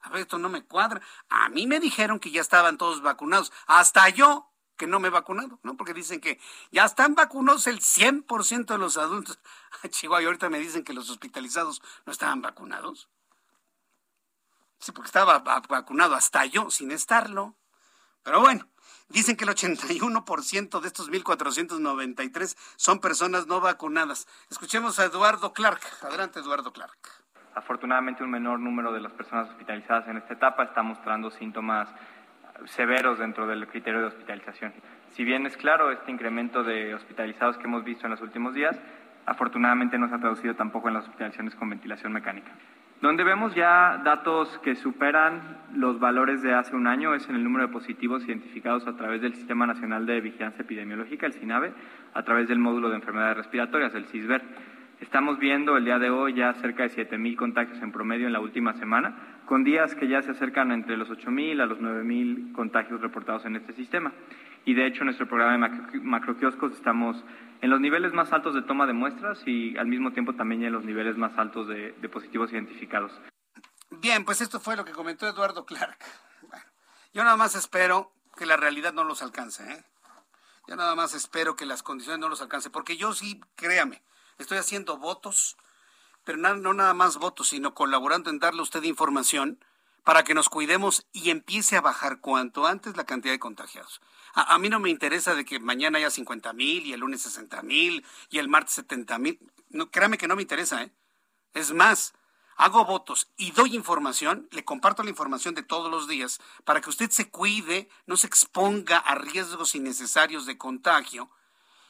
A ver, esto no me cuadra. A mí me dijeron que ya estaban todos vacunados. Hasta yo que no me he vacunado, ¿no? Porque dicen que ya están vacunados el 100% de los adultos. Chihuahua, ahorita me dicen que los hospitalizados no estaban vacunados. Sí, porque estaba vacunado hasta yo, sin estarlo. Pero bueno, dicen que el 81% de estos 1.493 son personas no vacunadas. Escuchemos a Eduardo Clark. Adelante, Eduardo Clark. Afortunadamente, un menor número de las personas hospitalizadas en esta etapa está mostrando síntomas severos dentro del criterio de hospitalización. Si bien es claro este incremento de hospitalizados que hemos visto en los últimos días, afortunadamente no se ha traducido tampoco en las hospitalizaciones con ventilación mecánica. Donde vemos ya datos que superan los valores de hace un año es en el número de positivos identificados a través del Sistema Nacional de Vigilancia Epidemiológica, el SINAVE, a través del módulo de enfermedades respiratorias, el CISVER. Estamos viendo el día de hoy ya cerca de 7.000 contagios en promedio en la última semana, con días que ya se acercan entre los 8.000 a los 9.000 contagios reportados en este sistema. Y de hecho, en nuestro programa de macroquioscos estamos en los niveles más altos de toma de muestras y al mismo tiempo también en los niveles más altos de, positivos identificados. Bien, pues esto fue lo que comentó Eduardo Clark. yo nada más espero que la realidad no los alcance. ¿eh? Yo nada más espero que las condiciones no los alcance, porque yo sí, créame, estoy haciendo votos pero no, nada más votos, sino colaborando en darle a usted información para que nos cuidemos y empiece a bajar cuanto antes la cantidad de contagiados. A, mí no me interesa de que mañana haya 50 mil y el lunes 60 mil y el martes 70 mil. No, créame que no me interesa, ¿eh? Es más, hago votos y doy información, le comparto la información de todos los días para que usted se cuide, no se exponga a riesgos innecesarios de contagio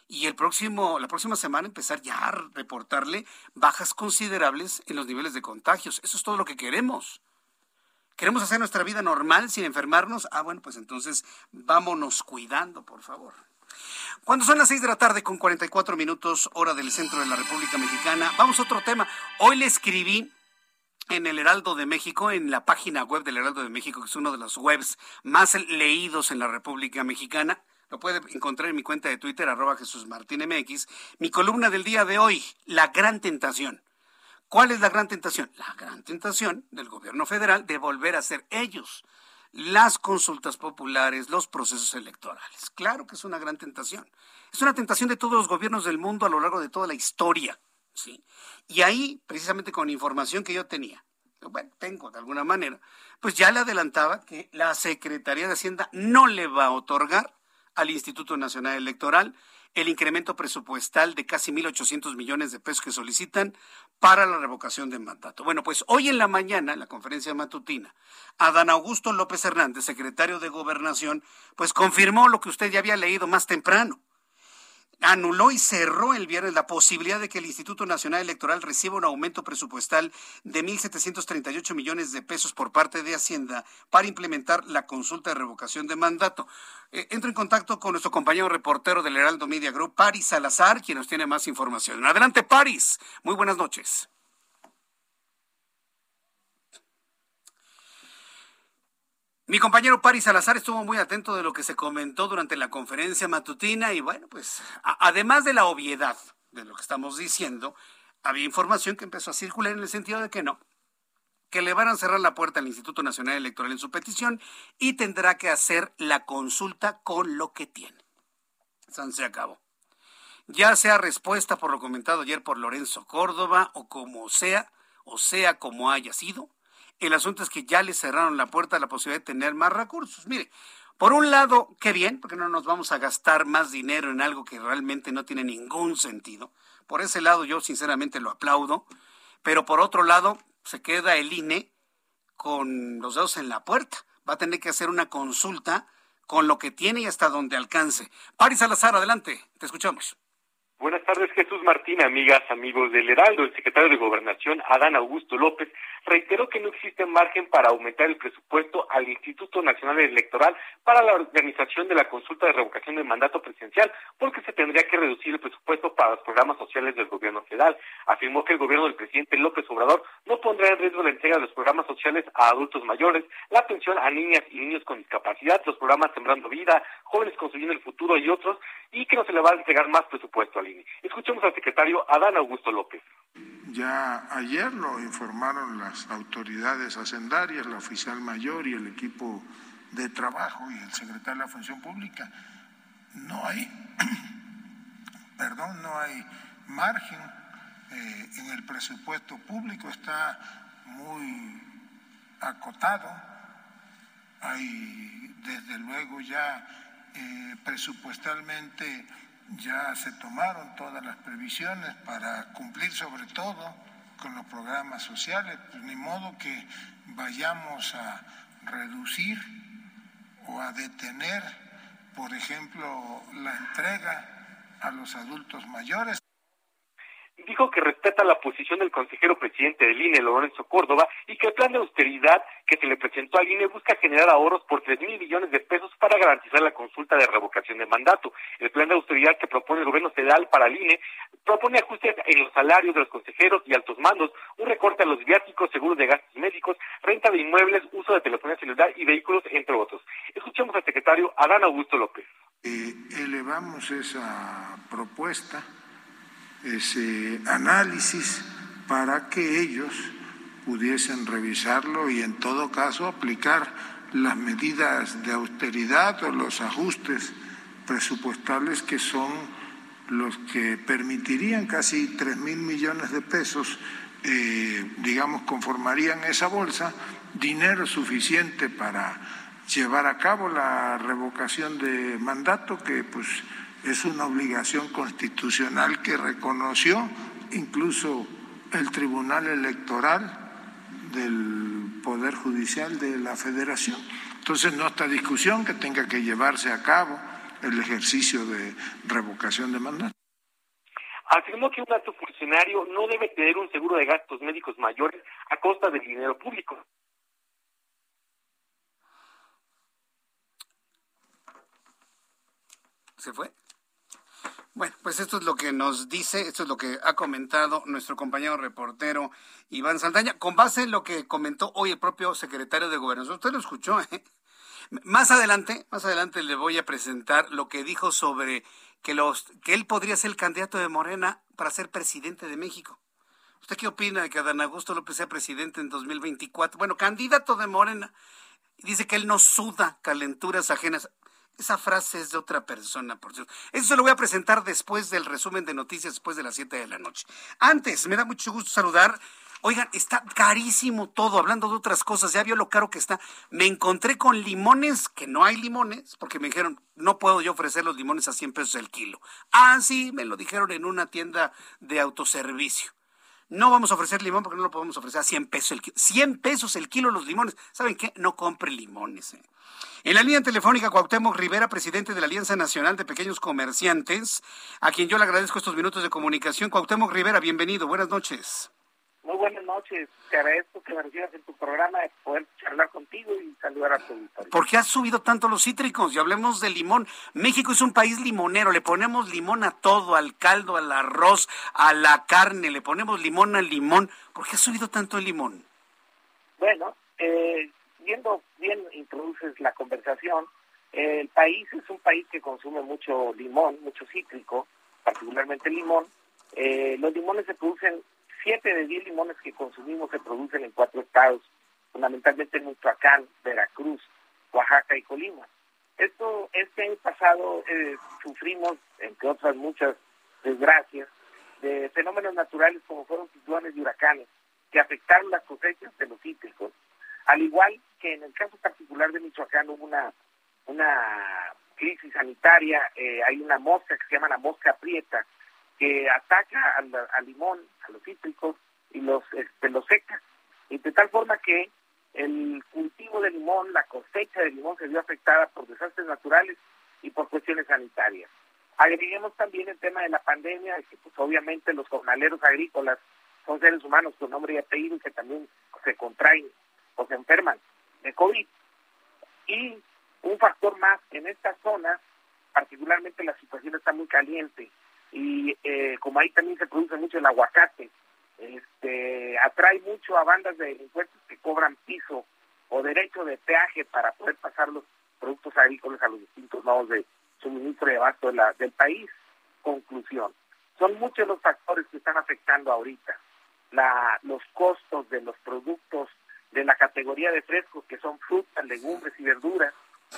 y el próximo, la próxima semana empezar ya a reportarle bajas considerables en los niveles de contagios. Eso es todo lo que queremos. ¿Queremos hacer nuestra vida normal sin enfermarnos? Ah, bueno, pues entonces vámonos cuidando, por favor. Cuando son las seis de la tarde con 44 minutos, hora del centro de la República Mexicana, vamos a otro tema. Hoy le escribí en el Heraldo de México, en la página web del Heraldo de México, que es uno de los webs más leídos en la República Mexicana. Lo puede encontrar en mi cuenta de Twitter, arroba Jesús MX. Mi columna del día de hoy, La Gran Tentación. ¿Cuál es la gran tentación? La gran tentación del gobierno federal de volver a ser ellos las consultas populares, los procesos electorales. Claro que es una gran tentación. Es una tentación de todos los gobiernos del mundo a lo largo de toda la historia. ¿sí? Y ahí, precisamente con información que yo tenía, bueno, tengo de alguna manera, pues ya le adelantaba que la Secretaría de Hacienda no le va a otorgar al Instituto Nacional Electoral el incremento presupuestal de casi 1.800 millones de pesos que solicitan para la revocación de mandato. Bueno, pues hoy en la mañana, en la conferencia matutina, Adán Augusto López Hernández, secretario de Gobernación, pues confirmó lo que usted ya había leído más temprano anuló y cerró el viernes la posibilidad de que el Instituto Nacional Electoral reciba un aumento presupuestal de 1.738 millones de pesos por parte de Hacienda para implementar la consulta de revocación de mandato. Eh, entro en contacto con nuestro compañero reportero del Heraldo Media Group, Paris Salazar, quien nos tiene más información. Adelante, Paris. Muy buenas noches. Mi compañero Paris Salazar estuvo muy atento de lo que se comentó durante la conferencia matutina y bueno, pues además de la obviedad de lo que estamos diciendo, había información que empezó a circular en el sentido de que no, que le van a cerrar la puerta al Instituto Nacional Electoral en su petición y tendrá que hacer la consulta con lo que tiene. San se acabó. Ya sea respuesta por lo comentado ayer por Lorenzo Córdoba o como sea, o sea como haya sido, el asunto es que ya le cerraron la puerta a la posibilidad de tener más recursos. Mire, por un lado, qué bien, porque no nos vamos a gastar más dinero en algo que realmente no tiene ningún sentido. Por ese lado yo sinceramente lo aplaudo, pero por otro lado se queda el INE con los dedos en la puerta. Va a tener que hacer una consulta con lo que tiene y hasta donde alcance. Paris Salazar, adelante, te escuchamos. Buenas tardes, Jesús Martín, amigas, amigos del Heraldo. El secretario de Gobernación, Adán Augusto López, reiteró que no existe margen para aumentar el presupuesto al Instituto Nacional Electoral para la organización de la consulta de revocación del mandato presidencial, porque se tendría que reducir el presupuesto para los programas sociales del gobierno federal. Afirmó que el gobierno del presidente López Obrador no pondrá en riesgo la entrega de los programas sociales a adultos mayores, la atención a niñas y niños con discapacidad, los programas Sembrando Vida, Jóvenes Construyendo el Futuro y otros, y que no se le va a entregar más presupuesto al Escuchemos al secretario Adán Augusto López. Ya ayer lo informaron las autoridades hacendarias, la oficial mayor y el equipo de trabajo y el secretario de la Función Pública. No hay, perdón, no hay margen eh, en el presupuesto público, está muy acotado. Hay desde luego ya eh, presupuestalmente ya se tomaron todas las previsiones para cumplir sobre todo con los programas sociales, pues ni modo que vayamos a reducir o a detener, por ejemplo, la entrega a los adultos mayores dijo que respeta la posición del consejero presidente del INE, Lorenzo Córdoba, y que el plan de austeridad que se le presentó al INE busca generar ahorros por tres mil millones de pesos para garantizar la consulta de revocación de mandato. El plan de austeridad que propone el gobierno federal para el INE propone ajustes en los salarios de los consejeros y altos mandos, un recorte a los viáticos, seguros de gastos médicos, renta de inmuebles, uso de telefonía celular y vehículos, entre otros. Escuchemos al secretario Adán Augusto López. Eh, elevamos esa propuesta ese análisis para que ellos pudiesen revisarlo y en todo caso aplicar las medidas de austeridad o los ajustes presupuestales que son los que permitirían casi tres mil millones de pesos, eh, digamos, conformarían esa bolsa dinero suficiente para llevar a cabo la revocación de mandato, que pues es una obligación constitucional que reconoció incluso el Tribunal Electoral del Poder Judicial de la Federación. Entonces, no está discusión que tenga que llevarse a cabo el ejercicio de revocación de mandato. Afirmó que un alto funcionario no debe tener un seguro de gastos médicos mayores a costa del dinero público. ¿Se fue? Bueno, pues esto es lo que nos dice, esto es lo que ha comentado nuestro compañero reportero Iván Saldaña, con base en lo que comentó hoy el propio secretario de Gobernación. Usted lo escuchó, ¿eh? Más adelante, más adelante le voy a presentar lo que dijo sobre que los que él podría ser el candidato de Morena para ser presidente de México. ¿Usted qué opina de que Adán Augusto López sea presidente en 2024? Bueno, candidato de Morena. Dice que él no suda calenturas ajenas. Esa frase es de otra persona, por cierto. Eso se lo voy a presentar después del resumen de noticias, después de las 7 de la noche. Antes, me da mucho gusto saludar. Oigan, está carísimo todo, hablando de otras cosas, ya vio lo caro que está. Me encontré con limones, que no hay limones, porque me dijeron, no puedo yo ofrecer los limones a 100 pesos el kilo. Ah, sí, me lo dijeron en una tienda de autoservicio. No vamos a ofrecer limón porque no lo podemos ofrecer a 100 pesos el kilo. 100 pesos el kilo los limones. ¿Saben qué? No compre limones. Eh. En la línea telefónica, Cuauhtémoc Rivera, presidente de la Alianza Nacional de Pequeños Comerciantes, a quien yo le agradezco estos minutos de comunicación. Cuauhtémoc Rivera, bienvenido. Buenas noches. Muy buenas noches. Te agradezco que me recibas en tu programa de poder charlar contigo y saludar a tu auditorio. ¿Por qué ha subido tanto los cítricos? Y hablemos de limón. México es un país limonero. Le ponemos limón a todo, al caldo, al arroz, a la carne. Le ponemos limón al limón. ¿Por qué ha subido tanto el limón? Bueno, eh, viendo bien introduces la conversación, el país es un país que consume mucho limón, mucho cítrico, particularmente limón. Eh, los limones se producen siete de diez limones que consumimos se producen en cuatro estados, fundamentalmente en Michoacán, Veracruz, Oaxaca y Colima. Esto, este año pasado eh, sufrimos, entre otras muchas desgracias, de fenómenos naturales como fueron ciclones y huracanes, que afectaron las cosechas de los cítricos, al igual que en el caso particular de Michoacán hubo una, una crisis sanitaria, eh, hay una mosca que se llama la mosca prieta, ataca al, limón, a los cítricos y los, este, los seca. Y de tal forma que el cultivo de limón, la cosecha de limón se vio afectada por desastres naturales y por cuestiones sanitarias. Agreguemos también el tema de la pandemia, que pues obviamente los jornaleros agrícolas son seres humanos con nombre y apellido que también se contraen o se enferman de COVID. Y un factor más, en esta zona, particularmente la situación está muy caliente, y eh, como ahí también se produce mucho el aguacate, este, atrae mucho a bandas de delincuentes que cobran piso o derecho de peaje para poder pasar los productos agrícolas a los distintos nodos de suministro y abasto de la, del país. Conclusión, son muchos los factores que están afectando ahorita. La, los costos de los productos de la categoría de frescos, que son frutas, legumbres y verduras,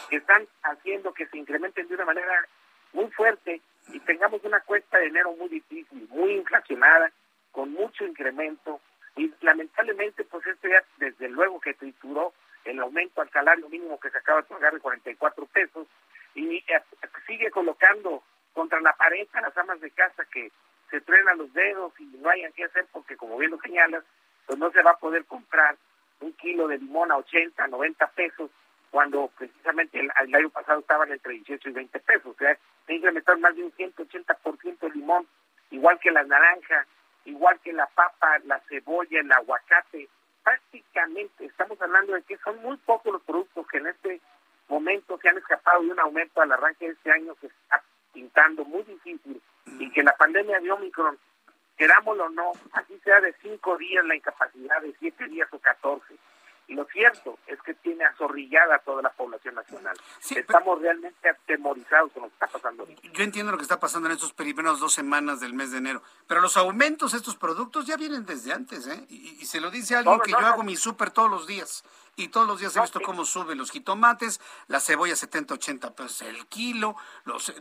que están haciendo que se incrementen de una manera muy fuerte y tengamos una cuesta de enero muy difícil, muy inflacionada, con mucho incremento y lamentablemente pues este ya desde luego que trituró el aumento al salario mínimo que se acaba de pagar de 44 pesos y eh, sigue colocando contra la pared a las amas de casa que se truenan los dedos y no hayan que hacer porque como bien lo señalas, pues no se va a poder comprar un kilo de limón a 80, 90 pesos cuando precisamente el, año pasado estaban entre 18 y 20 pesos. O sea, se incrementaron más de un 180% el limón, igual que la naranja, igual que la papa, la cebolla, el aguacate. Prácticamente estamos hablando de que son muy pocos los productos que en este momento se han escapado de un aumento al arranque de este año que está pintando muy difícil y que la pandemia de Omicron, querámoslo o no, así sea de cinco días la incapacidad, de siete días o catorce, y lo cierto es que tiene azorrillada a toda la población nacional. Estamos realmente atemorizados con lo que está pasando. Yo entiendo lo que está pasando en estos primeros dos semanas del mes de enero, pero los aumentos de estos productos ya vienen desde antes, ¿eh? Y, se lo dice alguien que yo hago mi súper todos los días. Y todos los días he visto cómo suben los jitomates, la cebolla 70, 80 pesos el kilo, los, eh,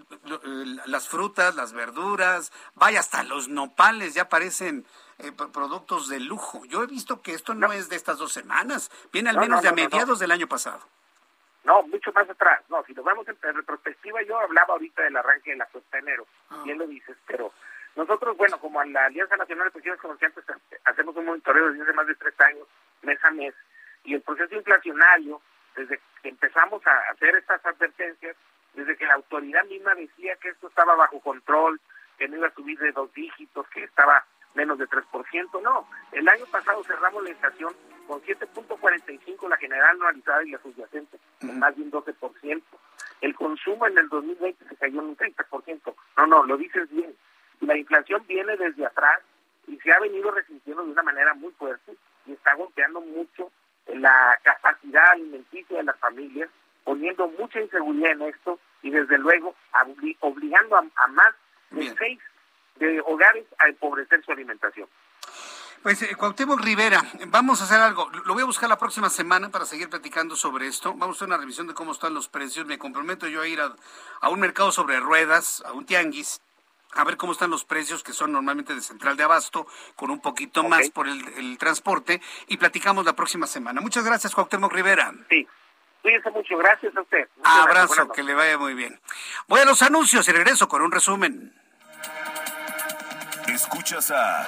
las frutas, las verduras, vaya, hasta los nopales ya parecen eh, productos de lujo. Yo he visto que esto no, es de estas dos semanas, viene al menos de a mediados del año pasado. No, mucho más atrás. No, si lo vemos en, retrospectiva, yo hablaba ahorita del arranque de la cuesta enero, ah. bien lo dices, pero nosotros, bueno, como la Alianza Nacional de Pensiones Comerciantes, hacemos un monitoreo desde hace más de tres años, mes a mes, y el proceso inflacionario, desde que empezamos a hacer estas advertencias, desde que la autoridad misma decía que esto estaba bajo control, que no iba a subir de dos dígitos, que estaba menos de 3%, no. El año pasado cerramos la inflación con 7.45 la general anualizada y la subyacente, con más de un 12%. El consumo en el 2020 se cayó en un 30%. No, no, lo dices bien. La inflación viene desde atrás y se ha venido resintiendo de una manera muy fuerte y está golpeando mucho la capacidad alimenticia de las familias, poniendo mucha inseguridad en esto y desde luego obligando a, más de seis de hogares a empobrecer su alimentación. Pues eh, Cuauhtémoc Rivera, vamos a hacer algo. Lo voy a buscar la próxima semana para seguir platicando sobre esto. Vamos a hacer una revisión de cómo están los precios. Me comprometo yo a ir a, un mercado sobre ruedas, a un tianguis, a ver cómo están los precios que son normalmente de central de abasto, con un poquito más por el, transporte, y platicamos la próxima semana. Muchas gracias, Cuauhtémoc Rivera. Sí. Cuídense mucho, gracias a usted. Abrazo, que le vaya muy bien. Voy a los anuncios y regreso con un resumen. Escuchas a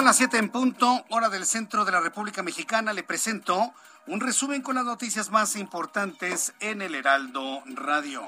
Son las 7 en punto, hora del centro de la República Mexicana. Le presento un resumen con las noticias más importantes en el Heraldo Radio.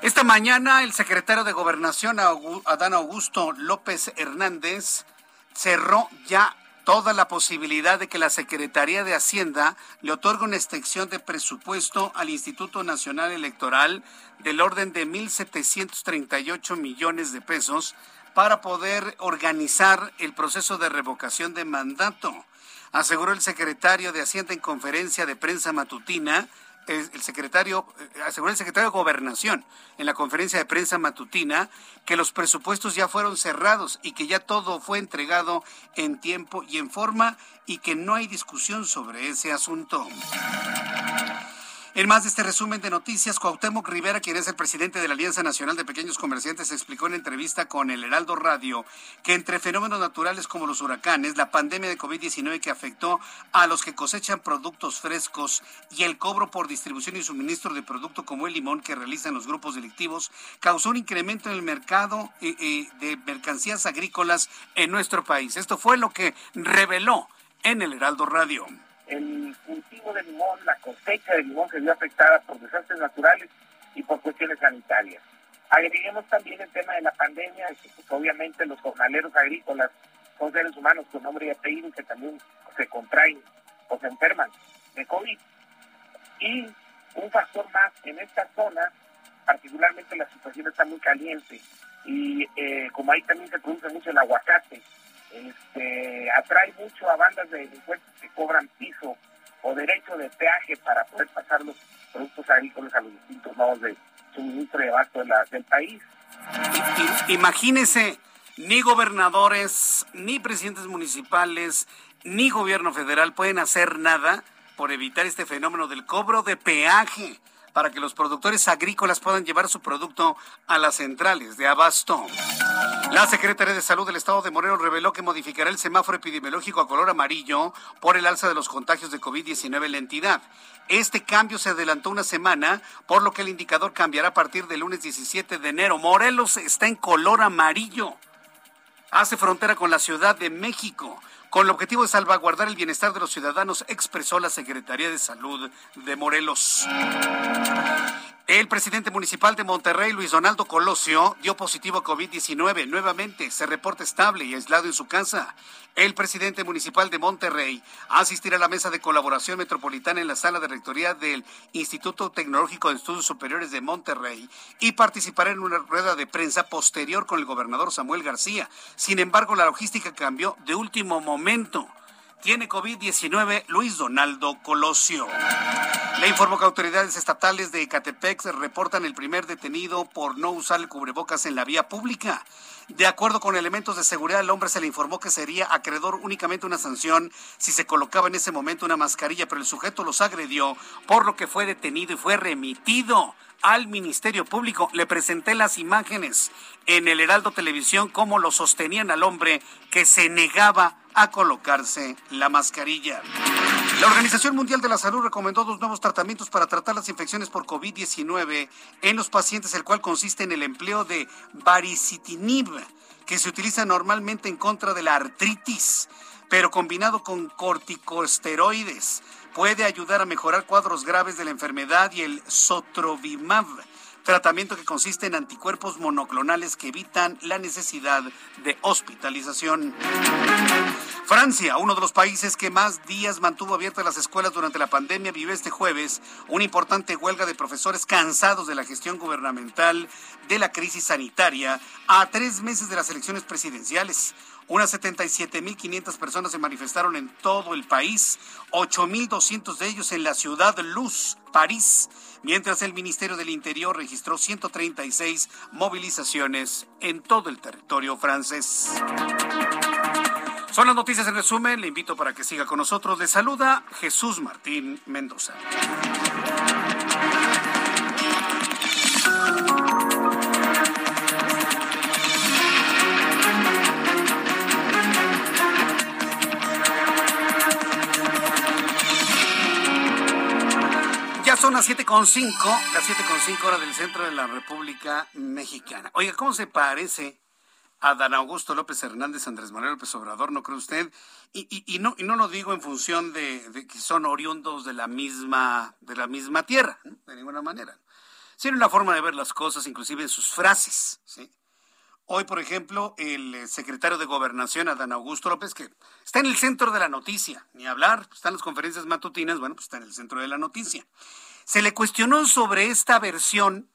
Esta mañana el secretario de Gobernación, Adán Augusto López Hernández, cerró ya toda la posibilidad de que la Secretaría de Hacienda le otorgue una extensión de presupuesto al Instituto Nacional Electoral del orden de 1.738 millones de pesos para poder organizar el proceso de revocación de mandato. Aseguró el secretario de Hacienda en conferencia de prensa matutina, el secretario, eh, aseguró el secretario de Gobernación en la conferencia de prensa matutina que los presupuestos ya fueron cerrados y que ya todo fue entregado en tiempo y en forma y que no hay discusión sobre ese asunto. En más de este resumen de noticias, Cuauhtémoc Rivera, quien es el presidente de la Alianza Nacional de Pequeños Comerciantes, explicó en entrevista con el Heraldo Radio que entre fenómenos naturales como los huracanes, la pandemia de COVID-19 que afectó a los que cosechan productos frescos y el cobro por distribución y suministro de producto como el limón que realizan los grupos delictivos, causó un incremento en el mercado eh, eh, de mercancías agrícolas en nuestro país. Esto fue lo que reveló en el Heraldo Radio el cultivo de limón, la cosecha de limón se vio afectada por desastres naturales y por cuestiones sanitarias. Agreguemos también el tema de la pandemia, que pues, obviamente los jornaleros agrícolas son seres humanos con nombre y apellido que también se contraen o se enferman de COVID. Y un factor más, en esta zona, particularmente la situación está muy caliente y eh, como ahí también se produce mucho el aguacate, este, atrae mucho a bandas de delincuentes que cobran piso o derecho de peaje para poder pasar los productos agrícolas a los distintos modos de suministro de abasto del país. Imagínese ni gobernadores, ni presidentes municipales, ni gobierno federal pueden hacer nada por evitar este fenómeno del cobro de peaje para que los productores agrícolas puedan llevar su producto a las centrales de abasto. La Secretaría de Salud del Estado de Morelos reveló que modificará el semáforo epidemiológico a color amarillo por el alza de los contagios de COVID-19 en la entidad. Este cambio se adelantó una semana, por lo que el indicador cambiará a partir del lunes 17 de enero. Morelos está en color amarillo. Hace frontera con la Ciudad de México. Con el objetivo de salvaguardar el bienestar de los ciudadanos, expresó la Secretaría de Salud de Morelos. El presidente municipal de Monterrey, Luis Donaldo Colosio, dio positivo a COVID-19. Nuevamente se reporta estable y aislado en su casa. El presidente municipal de Monterrey asistirá a la mesa de colaboración metropolitana en la sala de rectoría del Instituto Tecnológico de Estudios Superiores de Monterrey y participará en una rueda de prensa posterior con el gobernador Samuel García. Sin embargo, la logística cambió de último momento tiene COVID-19 Luis Donaldo Colosio. Le informó que autoridades estatales de Ecatepec reportan el primer detenido por no usar el cubrebocas en la vía pública. De acuerdo con elementos de seguridad, el hombre se le informó que sería acreedor únicamente una sanción si se colocaba en ese momento una mascarilla, pero el sujeto los agredió, por lo que fue detenido y fue remitido al Ministerio Público. Le presenté las imágenes en el Heraldo Televisión, cómo lo sostenían al hombre que se negaba a colocarse la mascarilla. La Organización Mundial de la Salud recomendó dos nuevos tratamientos para tratar las infecciones por COVID-19 en los pacientes, el cual consiste en el empleo de baricitinib, que se utiliza normalmente en contra de la artritis, pero combinado con corticosteroides. Puede ayudar a mejorar cuadros graves de la enfermedad y el sotrovimab tratamiento que consiste en anticuerpos monoclonales que evitan la necesidad de hospitalización. Francia, uno de los países que más días mantuvo abiertas las escuelas durante la pandemia, vive este jueves una importante huelga de profesores cansados de la gestión gubernamental de la crisis sanitaria a tres meses de las elecciones presidenciales. Unas 77.500 personas se manifestaron en todo el país, 8.200 de ellos en la ciudad Luz, París, mientras el Ministerio del Interior registró 136 movilizaciones en todo el territorio francés. Son las noticias en resumen. Le invito para que siga con nosotros. Le saluda Jesús Martín Mendoza. Son las 7.5, las 7.5 horas del centro de la República Mexicana. Oiga, ¿cómo se parece a Dan Augusto López Hernández, Andrés Manuel López Obrador, ¿no cree usted? Y, no, no lo digo en función de, que son oriundos de la misma, de la misma tierra, de ninguna manera. Sino una forma de ver las cosas, inclusive en sus frases. Hoy, por ejemplo, el secretario de Gobernación, Adán Augusto López, que está en el centro de la noticia, ni hablar, está en las conferencias matutinas, bueno, pues está en el centro de la noticia. Se le cuestionó sobre esta versión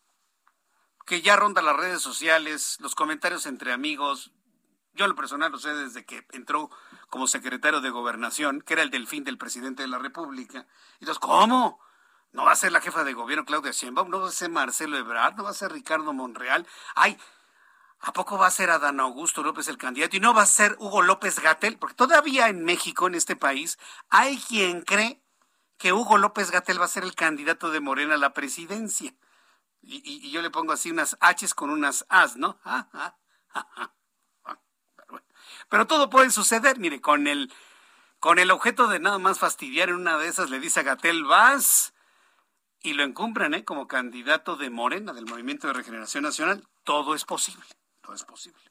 que ya ronda las redes sociales, los comentarios entre amigos. Yo en lo personal lo sé desde que entró como secretario de gobernación, que era el delfín del presidente de la República. Y entonces, ¿cómo? ¿No va a ser la jefa de gobierno Claudia Sheinbaum? ¿No va a ser Marcelo Ebrard? ¿No va a ser Ricardo Monreal? Ay, ¿a poco va a ser Adán Augusto López el candidato? ¿Y no va a ser Hugo López Gatel? Porque todavía en México, en este país, hay quien cree que Hugo López Gatel va a ser el candidato de Morena a la presidencia. Y, yo le pongo así unas H's con unas A's, ¿no? Ah, ah, ah, pero, todo puede suceder, mire, con el, con el objeto de nada más fastidiar en una de esas, le dice a Gatel, vas y lo encumbran ¿eh? como candidato de Morena, del Movimiento de Regeneración Nacional. Todo es posible, todo es posible.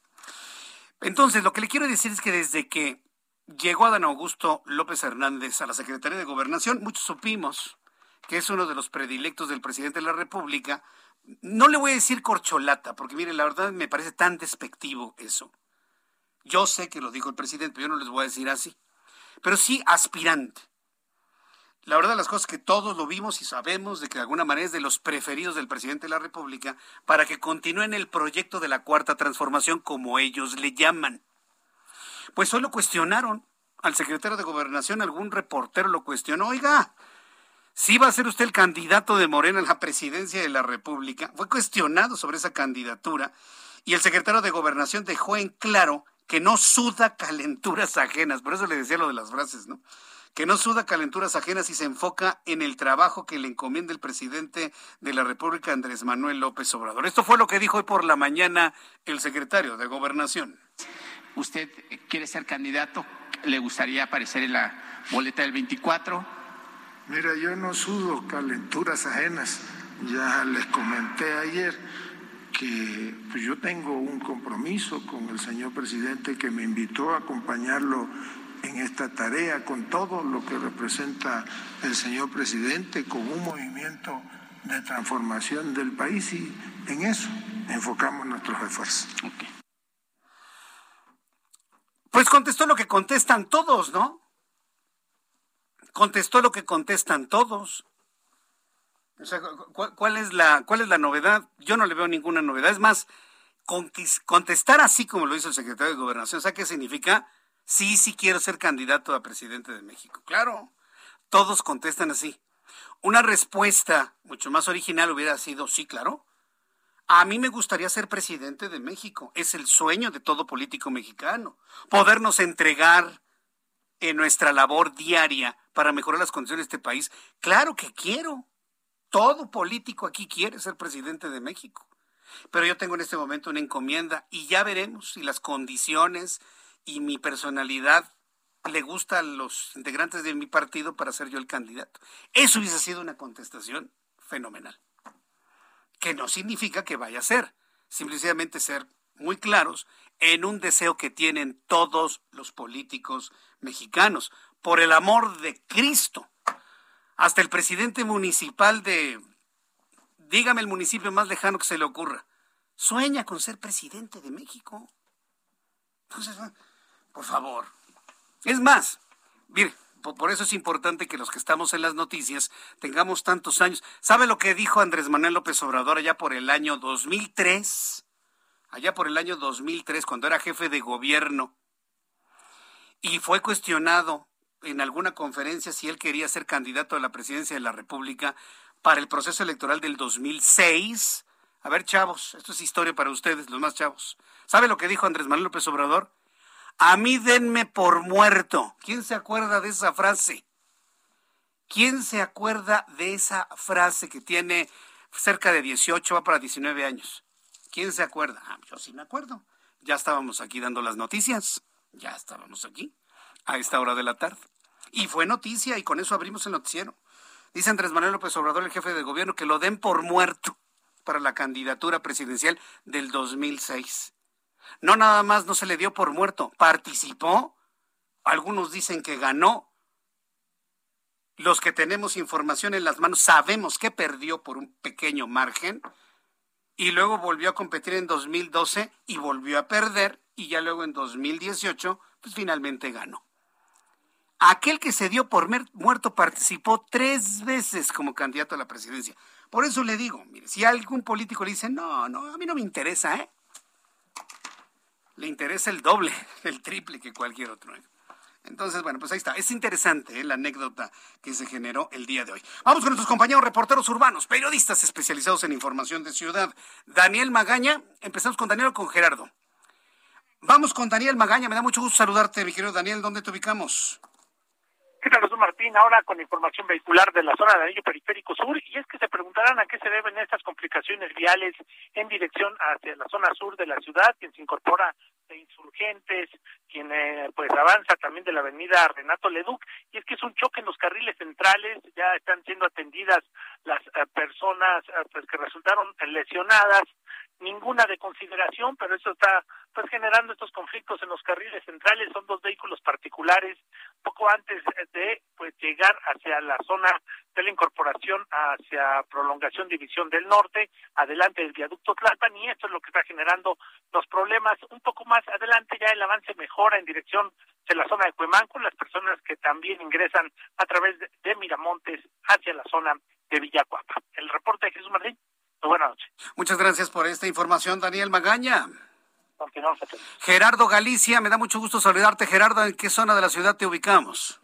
Entonces, lo que le quiero decir es que desde que llegó Adán Augusto López Hernández a la Secretaría de Gobernación, muchos supimos que es uno de los predilectos del presidente de la República. No le voy a decir corcholata, porque mire, la verdad me parece tan despectivo eso. Yo sé que lo dijo el presidente, pero yo no les voy a decir así. Pero sí aspirante. La verdad las cosas que todos lo vimos y sabemos de que de alguna manera es de los preferidos del presidente de la República para que continúen el proyecto de la cuarta transformación como ellos le llaman. Pues hoy lo cuestionaron al secretario de Gobernación, algún reportero lo cuestionó, oiga, si va a ser usted el candidato de Morena a la presidencia de la República, fue cuestionado sobre esa candidatura Y el secretario de Gobernación dejó en claro que no suda calenturas ajenas. Por eso le decía lo de las frases, ¿no? que no suda calenturas ajenas y se enfoca en el trabajo que le encomienda el presidente de la República, Andrés Manuel López Obrador. Esto fue lo que dijo hoy por la mañana el secretario de Gobernación. ¿Usted quiere ser candidato? ¿Le gustaría aparecer en la boleta del 24? Mira, yo no sudo calenturas ajenas. Ya les comenté ayer que pues, yo tengo un compromiso con el señor presidente que me invitó a acompañarlo en esta tarea con todo lo que representa el señor presidente, con un movimiento de transformación del país y en eso enfocamos nuestros esfuerzos. Pues contestó lo que contestan todos, ¿no? Contestó lo que contestan todos. O sea, ¿cuál, es la, ¿cuál es la novedad? Yo no le veo ninguna novedad. Es más, contestar así como lo hizo el secretario de Gobernación, ¿sabe qué significa? Sí, sí quiero ser candidato a presidente de México. Claro, todos contestan así. Una respuesta mucho más original hubiera sido, sí, claro. A mí me gustaría ser presidente de México. Es el sueño de todo político mexicano. Podernos entregar en nuestra labor diaria para mejorar las condiciones de este país. Claro que quiero. Todo político aquí quiere ser presidente de México. Pero yo tengo en este momento una encomienda y ya veremos si las condiciones y mi personalidad le gusta a los integrantes de mi partido para ser yo el candidato. Eso hubiese sido una contestación fenomenal. Que no significa que vaya a ser, simplemente ser muy claros en un deseo que tienen todos los políticos mexicanos. Por el amor de Cristo. Hasta el presidente municipal de, dígame el municipio más lejano que se le ocurra, sueña con ser presidente de México. Entonces, por favor. Es más, mire, por eso es importante que los que estamos en las noticias tengamos tantos años. ¿Sabe lo que dijo Andrés Manuel López Obrador allá por el año 2003? Allá por el año 2003, cuando era jefe de gobierno. Y fue cuestionado en alguna conferencia si él quería ser candidato a la presidencia de la República para el proceso electoral del 2006. A ver, chavos, esto es historia para ustedes, los más chavos. ¿Sabe lo que dijo Andrés Manuel López Obrador? A mí denme por muerto. ¿Quién se acuerda de esa frase? ¿Quién se acuerda de esa frase que tiene cerca de 18, va para 19 años? ¿Quién se acuerda? Ah, yo sí me acuerdo. Ya estábamos aquí dando las noticias. Ya estábamos aquí a esta hora de la tarde. Y fue noticia y con eso abrimos el noticiero. Dice Andrés Manuel López Obrador, el jefe de gobierno, que lo den por muerto para la candidatura presidencial del 2006. No nada más no se le dio por muerto, participó. Algunos dicen que ganó. Los que tenemos información en las manos sabemos que perdió por un pequeño margen y luego volvió a competir en 2012 y volvió a perder y ya luego en 2018 pues finalmente ganó. Aquel que se dio por muerto participó tres veces como candidato a la presidencia. Por eso le digo, si algún político le dice, no, no, a mí no me interesa, ¿eh? Le interesa el doble, el triple que cualquier otro. ¿eh? Entonces, bueno, pues ahí está. Es interesante ¿eh? la anécdota que se generó el día de hoy. Vamos con nuestros compañeros reporteros urbanos, periodistas especializados en información de ciudad. Daniel Magaña, empezamos con Daniel o con Gerardo. Vamos con Daniel Magaña, me da mucho gusto saludarte, mi querido Daniel, ¿dónde te ubicamos? ¿Qué Martín? Ahora con información vehicular de la zona del Anillo Periférico Sur, y es que se preguntarán a qué se deben estas complicaciones viales en dirección hacia la zona sur de la ciudad, quien se incorpora de insurgentes, quien eh, pues avanza también de la avenida Renato Leduc, y es que es un choque en los carriles centrales, ya están siendo atendidas las eh, personas eh, pues que resultaron lesionadas, ninguna de consideración, pero eso está pues generando estos conflictos en los carriles centrales, son dos vehículos particulares poco antes de pues llegar hacia la zona de la incorporación hacia prolongación división del norte, adelante del viaducto Tlalpan y esto es lo que está generando los problemas. Un poco más adelante ya el avance mejora en dirección de la zona de Cuemanco, las personas que también ingresan a través de, Miramontes hacia la zona de Villacuapa. El reporte de Jesús Martín. Buenas noches. Muchas gracias por esta información, Daniel Magaña. Gerardo Galicia, me da mucho gusto saludarte. Gerardo, ¿en qué zona de la ciudad te ubicamos?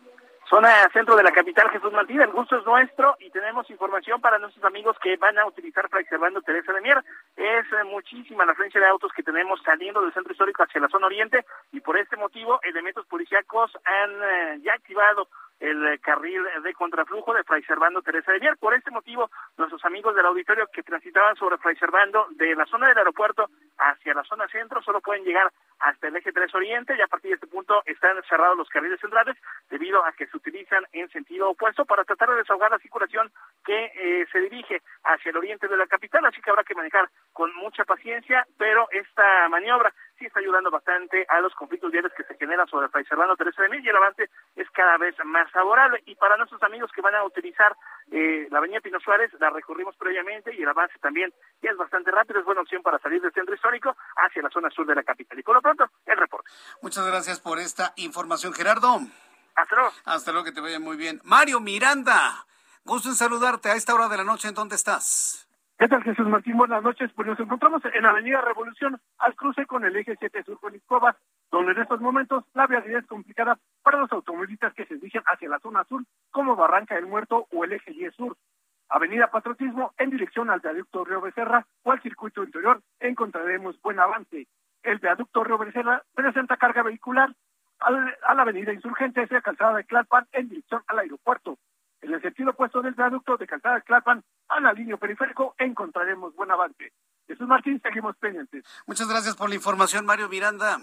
zona centro de la capital, Jesús Martín. El gusto es nuestro y tenemos información para nuestros amigos que van a utilizar Fray Servando Teresa de Mier. Es eh, muchísima la frecuencia de autos que tenemos saliendo del centro histórico hacia la zona oriente y por este motivo elementos policíacos han eh, ya activado el eh, carril de contraflujo de Fray Servando Teresa de Mier. Por este motivo, amigos del auditorio que transitaban sobre Fray Servando de la zona del aeropuerto hacia la zona centro solo pueden llegar hasta el eje 3 Oriente y a partir de este punto están cerrados los carriles centrales debido a que se utilizan en sentido opuesto para tratar de desahogar la circulación que eh, se dirige hacia el oriente de la capital, así que habrá que manejar con mucha paciencia, pero esta maniobra sí está ayudando bastante a los conflictos diarios que se generan sobre el país Servando Teresa de Mil y el avance es cada vez más favorable. Y para nuestros amigos que van a utilizar eh, la avenida Pino Suárez, la recorrimos previamente y el avance también ya es bastante rápido, es buena opción para salir del centro histórico hacia la zona sur de la capital. Y por lo pronto, el reporte. Muchas gracias por esta información, Gerardo. Hasta luego. Hasta luego, que te vaya muy bien. Mario Miranda, gusto en saludarte a esta hora de la noche. ¿En dónde estás? ¿Qué tal, Jesús Martín? Buenas noches. Pues nos encontramos en la Avenida Revolución, al cruce con el eje 7 Sur con Iscobas, donde en estos momentos la vialidad es complicada para los automovilistas que se dirigen hacia la zona sur, como Barranca del Muerto o el eje 10 Sur. Avenida Patriotismo en dirección al viaducto Río Becerra o al circuito interior encontraremos buen avance. El viaducto Río Becerra presenta carga vehicular a la avenida Insurgente hacia Calzada de Tlalpan en dirección al aeropuerto. En el sentido opuesto del viaducto de Calzada de Tlalpan a la línea periférico encontraremos buen avance. Jesús Martín, seguimos pendientes. Muchas gracias por la información, Mario Miranda.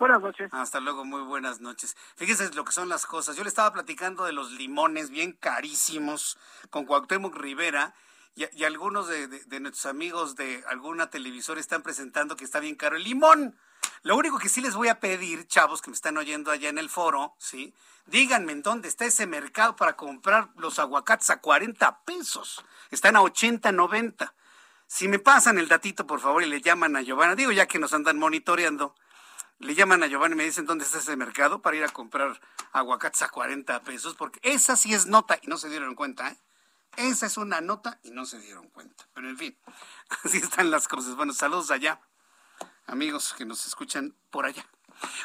Buenas noches. Hasta luego, muy buenas noches. Fíjese lo que son las cosas. Yo le estaba platicando de los limones bien carísimos con Cuauhtémoc Rivera y, algunos de, de, nuestros amigos de alguna televisora están presentando que está bien caro el limón. Lo único que sí les voy a pedir, chavos que me están oyendo allá en el foro, ¿sí? Díganme en dónde está ese mercado para comprar los aguacates a 40 pesos. Están a 80, 90. Si me pasan el datito, por favor, y le llaman a Giovanna, digo ya que nos andan monitoreando, le llaman a Giovanna y me dicen dónde está ese mercado para ir a comprar aguacates a 40 pesos, porque esa sí es nota y no se dieron cuenta, ¿eh? Esa es una nota y no se dieron cuenta. Pero en fin, así están las cosas. Bueno, saludos allá, amigos que nos escuchan por allá.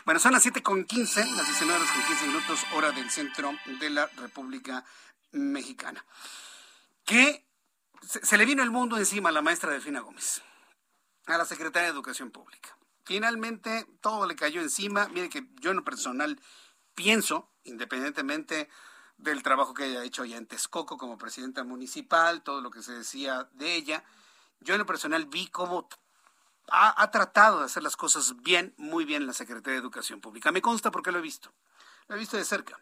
Bueno, son las 7 con 15, las 19 horas con 15 minutos, hora del centro de la República Mexicana. Que se, le vino el mundo encima a la maestra Delfina Gómez, a la secretaria de Educación Pública. Finalmente, todo le cayó encima. Mire que yo en lo personal pienso, independientemente del trabajo que haya hecho allá en Texcoco como presidenta municipal, todo lo que se decía de ella, yo en lo personal vi cómo ha, tratado de hacer las cosas bien, muy bien la Secretaría de Educación Pública. Me consta porque lo he visto. Lo he visto de cerca.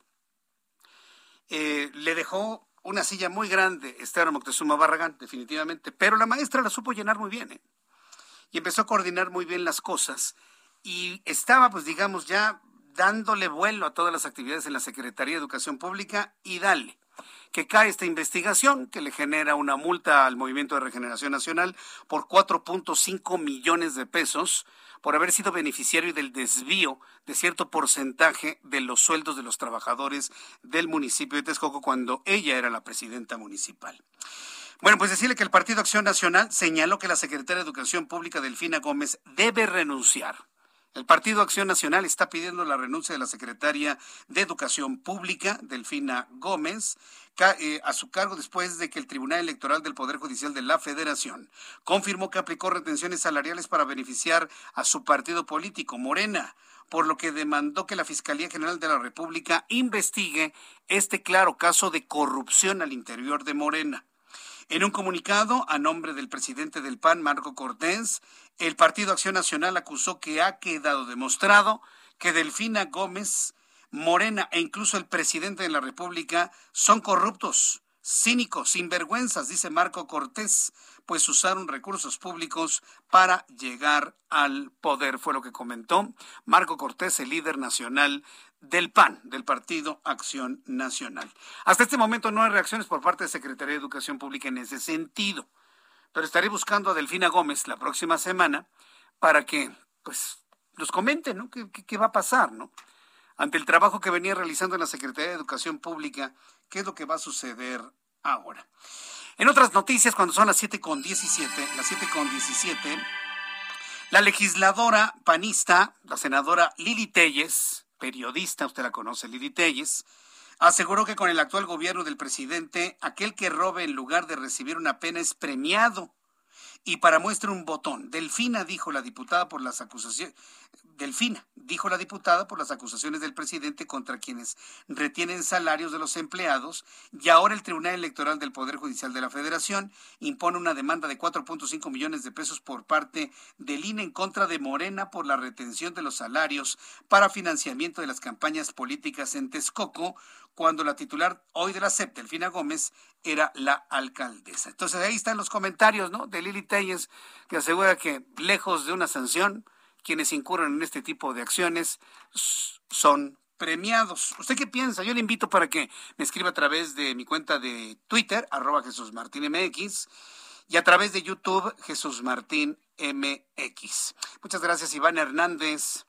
Eh, le dejó una silla muy grande Esteban Moctezuma Barragán, definitivamente, pero la maestra la supo llenar muy bien. ¿eh? Y empezó a coordinar muy bien las cosas. Y estaba, pues digamos, ya dándole vuelo a todas las actividades en la Secretaría de Educación Pública y dale que cae esta investigación que le genera una multa al Movimiento de Regeneración Nacional por 4.5 millones de pesos por haber sido beneficiario del desvío de cierto porcentaje de los sueldos de los trabajadores del municipio de Texcoco cuando ella era la presidenta municipal. Bueno, pues decirle que el Partido Acción Nacional señaló que la secretaria de Educación Pública, Delfina Gómez, debe renunciar el Partido Acción Nacional está pidiendo la renuncia de la secretaria de Educación Pública, Delfina Gómez, eh, a su cargo después de que el Tribunal Electoral del Poder Judicial de la Federación confirmó que aplicó retenciones salariales para beneficiar a su partido político, Morena, por lo que demandó que la Fiscalía General de la República investigue este claro caso de corrupción al interior de Morena. En un comunicado a nombre del presidente del PAN, Marco Cortés, el Partido Acción Nacional acusó que ha quedado demostrado que Delfina Gómez, Morena e incluso el presidente de la República son corruptos, cínicos, sinvergüenzas, dice Marco Cortés, pues usaron recursos públicos para llegar al poder, fue lo que comentó Marco Cortés, el líder nacional del PAN, del Partido Acción Nacional. Hasta este momento no hay reacciones por parte de Secretaría de Educación Pública en ese sentido, pero estaré buscando a Delfina Gómez la próxima semana para que, pues, nos comente, ¿no? ¿Qué, va a pasar, ¿no? Ante el trabajo que venía realizando en la Secretaría de Educación Pública, ¿qué es lo que va a suceder ahora? En otras noticias, cuando son las siete con 17, las siete con 17, la legisladora panista, la senadora Lili Telles, periodista, usted la conoce, Lili Telles, Aseguró que con el actual gobierno del presidente, aquel que robe en lugar de recibir una pena es premiado. Y para muestra un botón, Delfina dijo la diputada por las acusaciones, Delfina, dijo la diputada por las acusaciones del presidente contra quienes retienen salarios de los empleados y ahora el Tribunal Electoral del Poder Judicial de la Federación impone una demanda de 4.5 millones de pesos por parte del INE en contra de Morena por la retención de los salarios para financiamiento de las campañas políticas en Texcoco cuando la titular hoy de la CEP, Delfina Gómez, era la alcaldesa. Entonces ahí están los comentarios ¿no? de Lili Telles que asegura que lejos de una sanción, quienes incurren en este tipo de acciones son premiados. ¿Usted qué piensa? Yo le invito para que me escriba a través de mi cuenta de Twitter, arroba Jesús Martín MX, y a través de YouTube, Jesús Martín MX. Muchas gracias, Iván Hernández.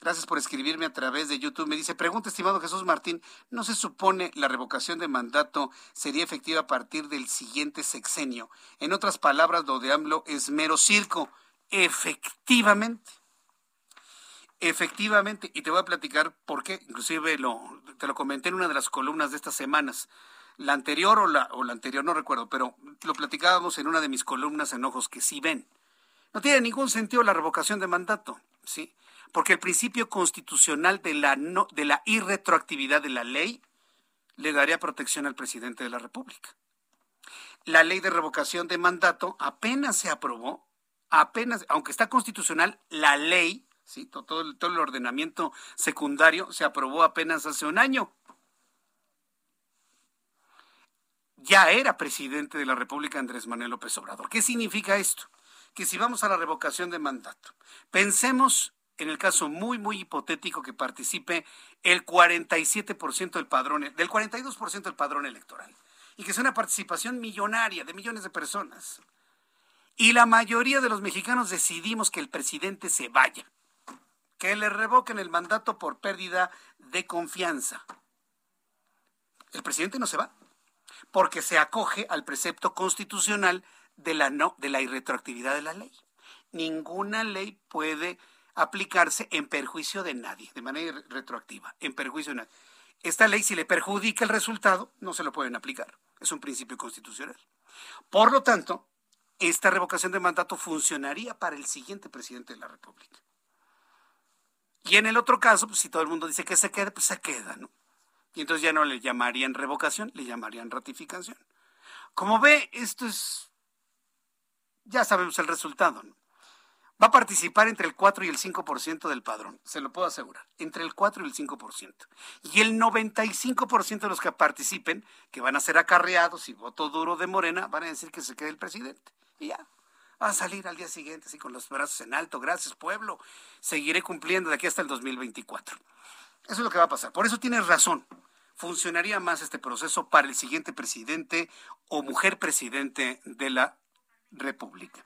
Gracias por escribirme a través de YouTube. Me dice, pregunta, estimado Jesús Martín, ¿no se supone la revocación de mandato sería efectiva a partir del siguiente sexenio? En otras palabras, lo de AMLO es mero circo. Efectivamente. Efectivamente, y te voy a platicar por qué, inclusive te lo comenté en una de las columnas de estas semanas, la anterior o la, o la anterior, no recuerdo, pero lo platicábamos en una de mis columnas en Ojos que sí ven. No tiene ningún sentido la revocación de mandato, ¿sí? Porque el principio constitucional de la, no, de la irretroactividad de la ley le daría protección al presidente de la República. La ley de revocación de mandato apenas se aprobó, apenas, aunque está constitucional, la ley ¿sí? Todo, todo el ordenamiento secundario se aprobó apenas hace un año. Ya era presidente de la República Andrés Manuel López Obrador. ¿Qué significa esto? Que si vamos a la revocación de mandato, pensemos en el caso muy, muy hipotético que participe el 47% del padrón, del 42% del padrón electoral, y que sea una participación millonaria de millones de personas. Y la mayoría de los mexicanos decidimos que el presidente se vaya que le revoquen el mandato por pérdida de confianza. El presidente no se va, porque se acoge al precepto constitucional de la, no, de la irretroactividad de la ley. Ninguna ley puede aplicarse en perjuicio de nadie, de manera retroactiva, en perjuicio de nadie. Esta ley, si le perjudica el resultado, no se lo pueden aplicar. Es un principio constitucional. Por lo tanto, esta revocación de mandato funcionaría para el siguiente presidente de la República. Y en el otro caso, pues si todo el mundo dice que se quede, pues se queda, ¿no? Y entonces ya no le llamarían revocación, le llamarían ratificación. Como ve, esto es, ya sabemos el resultado, ¿no? Va a participar entre el 4 y el 5% del padrón, se lo puedo asegurar, entre el 4 y el 5%. Y el 95% de los que participen, que van a ser acarreados y voto duro de Morena, van a decir que se quede el presidente. Y ya, va a salir al día siguiente así con los brazos en alto. Gracias, pueblo. Seguiré cumpliendo de aquí hasta el 2024. Eso es lo que va a pasar. Por eso tienes razón. Funcionaría más este proceso para el siguiente presidente o mujer presidente de la República.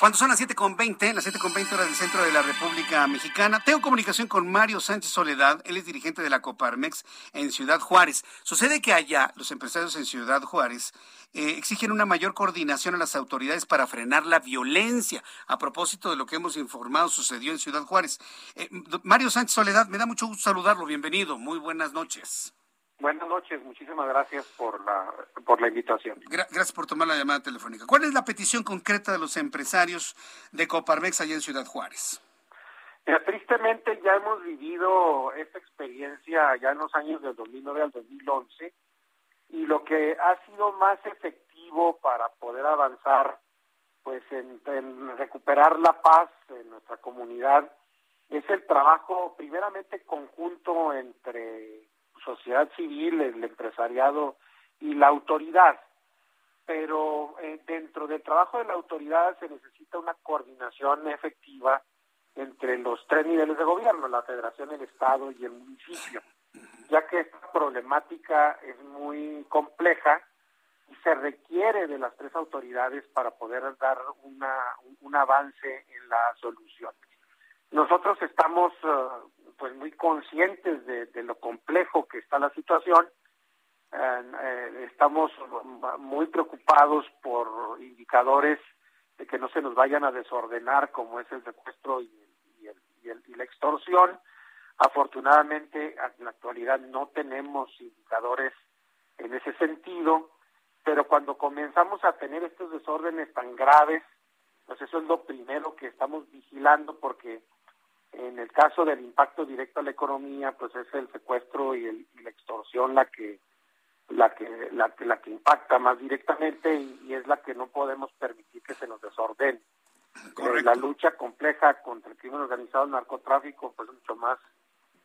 Cuando son las 7.20, las 7.20 horas del centro de la República Mexicana, tengo comunicación con Mario Sánchez Soledad, él es dirigente de la Coparmex en Ciudad Juárez. Sucede que allá los empresarios en Ciudad Juárez eh, exigen una mayor coordinación a las autoridades para frenar la violencia. A propósito de lo que hemos informado sucedió en Ciudad Juárez. Eh, Mario Sánchez Soledad, me da mucho gusto saludarlo. Bienvenido. Muy buenas noches. Buenas noches, muchísimas gracias por la, por la invitación. gracias por tomar la llamada telefónica. ¿Cuál es la petición concreta de los empresarios de Coparmex allá en Ciudad Juárez? tristemente ya hemos vivido esta experiencia ya en los años del 2009 al 2011 y lo que ha sido más efectivo para poder avanzar pues en recuperar la paz en nuestra comunidad es el trabajo primeramente conjunto entre sociedad civil, el empresariado y la autoridad. Pero eh, dentro del trabajo de la autoridad se necesita una coordinación efectiva entre los tres niveles de gobierno, la federación, el Estado y el municipio, ya que esta problemática es muy compleja y se requiere de las tres autoridades para poder dar una, un avance en la solución. Nosotros estamos eh, pues muy conscientes de, lo complejo está la situación. Eh, estamos muy preocupados por indicadores de que no se nos vayan a desordenar como es el secuestro y, y, la extorsión. Afortunadamente, en la actualidad no tenemos indicadores en ese sentido, pero cuando comenzamos a tener estos desórdenes tan graves, pues eso es lo primero que estamos vigilando porque en el caso del impacto directo a la economía, pues es el secuestro y, la extorsión la que la que la que la que impacta más directamente y, es la que no podemos permitir que se nos desordene. Eh, la lucha compleja contra el crimen organizado, el narcotráfico, pues es mucho más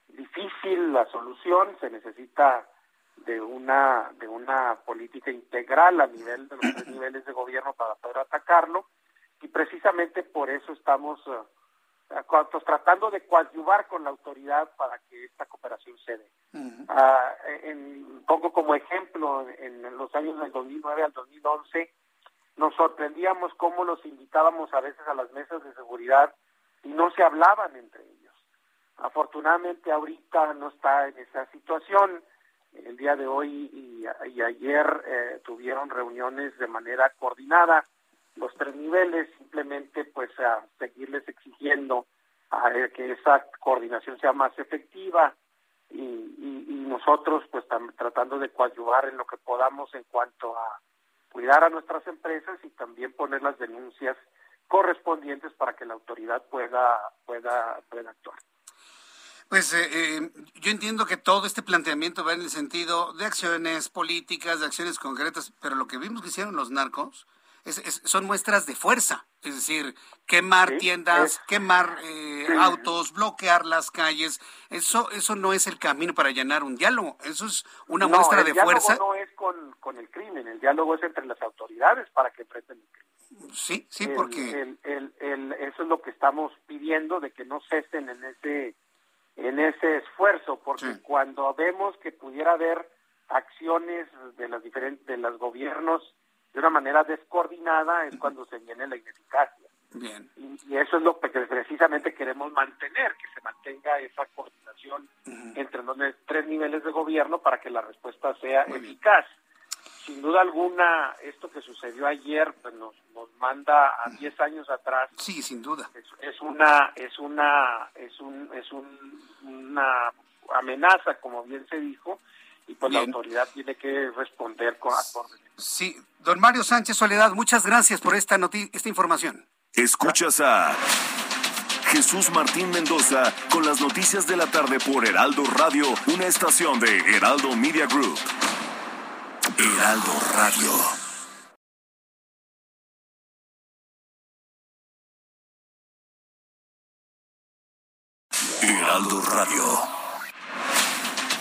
difícil la solución, se necesita de una de una política integral a nivel de los tres niveles de gobierno para poder atacarlo. Y precisamente por eso estamos uh, tratando de coadyuvar con la autoridad para que esta cooperación se dé. Ah, en, pongo como ejemplo, en los años del 2009 al 2011, nos sorprendíamos cómo los invitábamos a veces a las mesas de seguridad y no se hablaban entre ellos. Afortunadamente ahorita no está en esa situación. El día de hoy y, ayer eh, tuvieron reuniones de manera coordinada los tres niveles, simplemente pues a seguirles exigiendo a que esa coordinación sea más efectiva y, nosotros pues tratando de coadyuvar en lo que podamos en cuanto a cuidar a nuestras empresas y también poner las denuncias correspondientes para que la autoridad pueda pueda pueda actuar. Pues eh, eh, yo entiendo que todo este planteamiento va en el sentido de acciones políticas, de acciones concretas, pero lo que vimos que hicieron los narcos son muestras de fuerza, es decir, quemar tiendas, quemar eh, autos, bloquear las calles, eso eso no es el camino para allanar un diálogo, eso es una muestra de fuerza. No es con, con el crimen, el diálogo es entre las autoridades para que enfrenten el crimen. Sí, sí, porque... El, el, eso es lo que estamos pidiendo, de que no cesen en ese, en ese esfuerzo, porque cuando vemos que pudiera haber acciones de las diferentes de los gobiernos de una manera descoordinada es cuando se viene la ineficacia. Bien. Y, eso es lo que precisamente queremos mantener, que se mantenga esa coordinación entre los tres niveles de gobierno para que la respuesta sea eficaz. Sin duda alguna, esto que sucedió ayer pues nos, nos manda a 10 años atrás. Sí, sin duda. Es, una es una es un es un, una amenaza, como bien se dijo, y pues la autoridad tiene que responder con acordes. Sí, don Mario Sánchez Soledad, muchas gracias por esta esta información. Escuchas a Jesús Martín Mendoza con las noticias de la tarde por Heraldo Radio, una estación de Heraldo Media Group. Heraldo Radio. Heraldo Radio.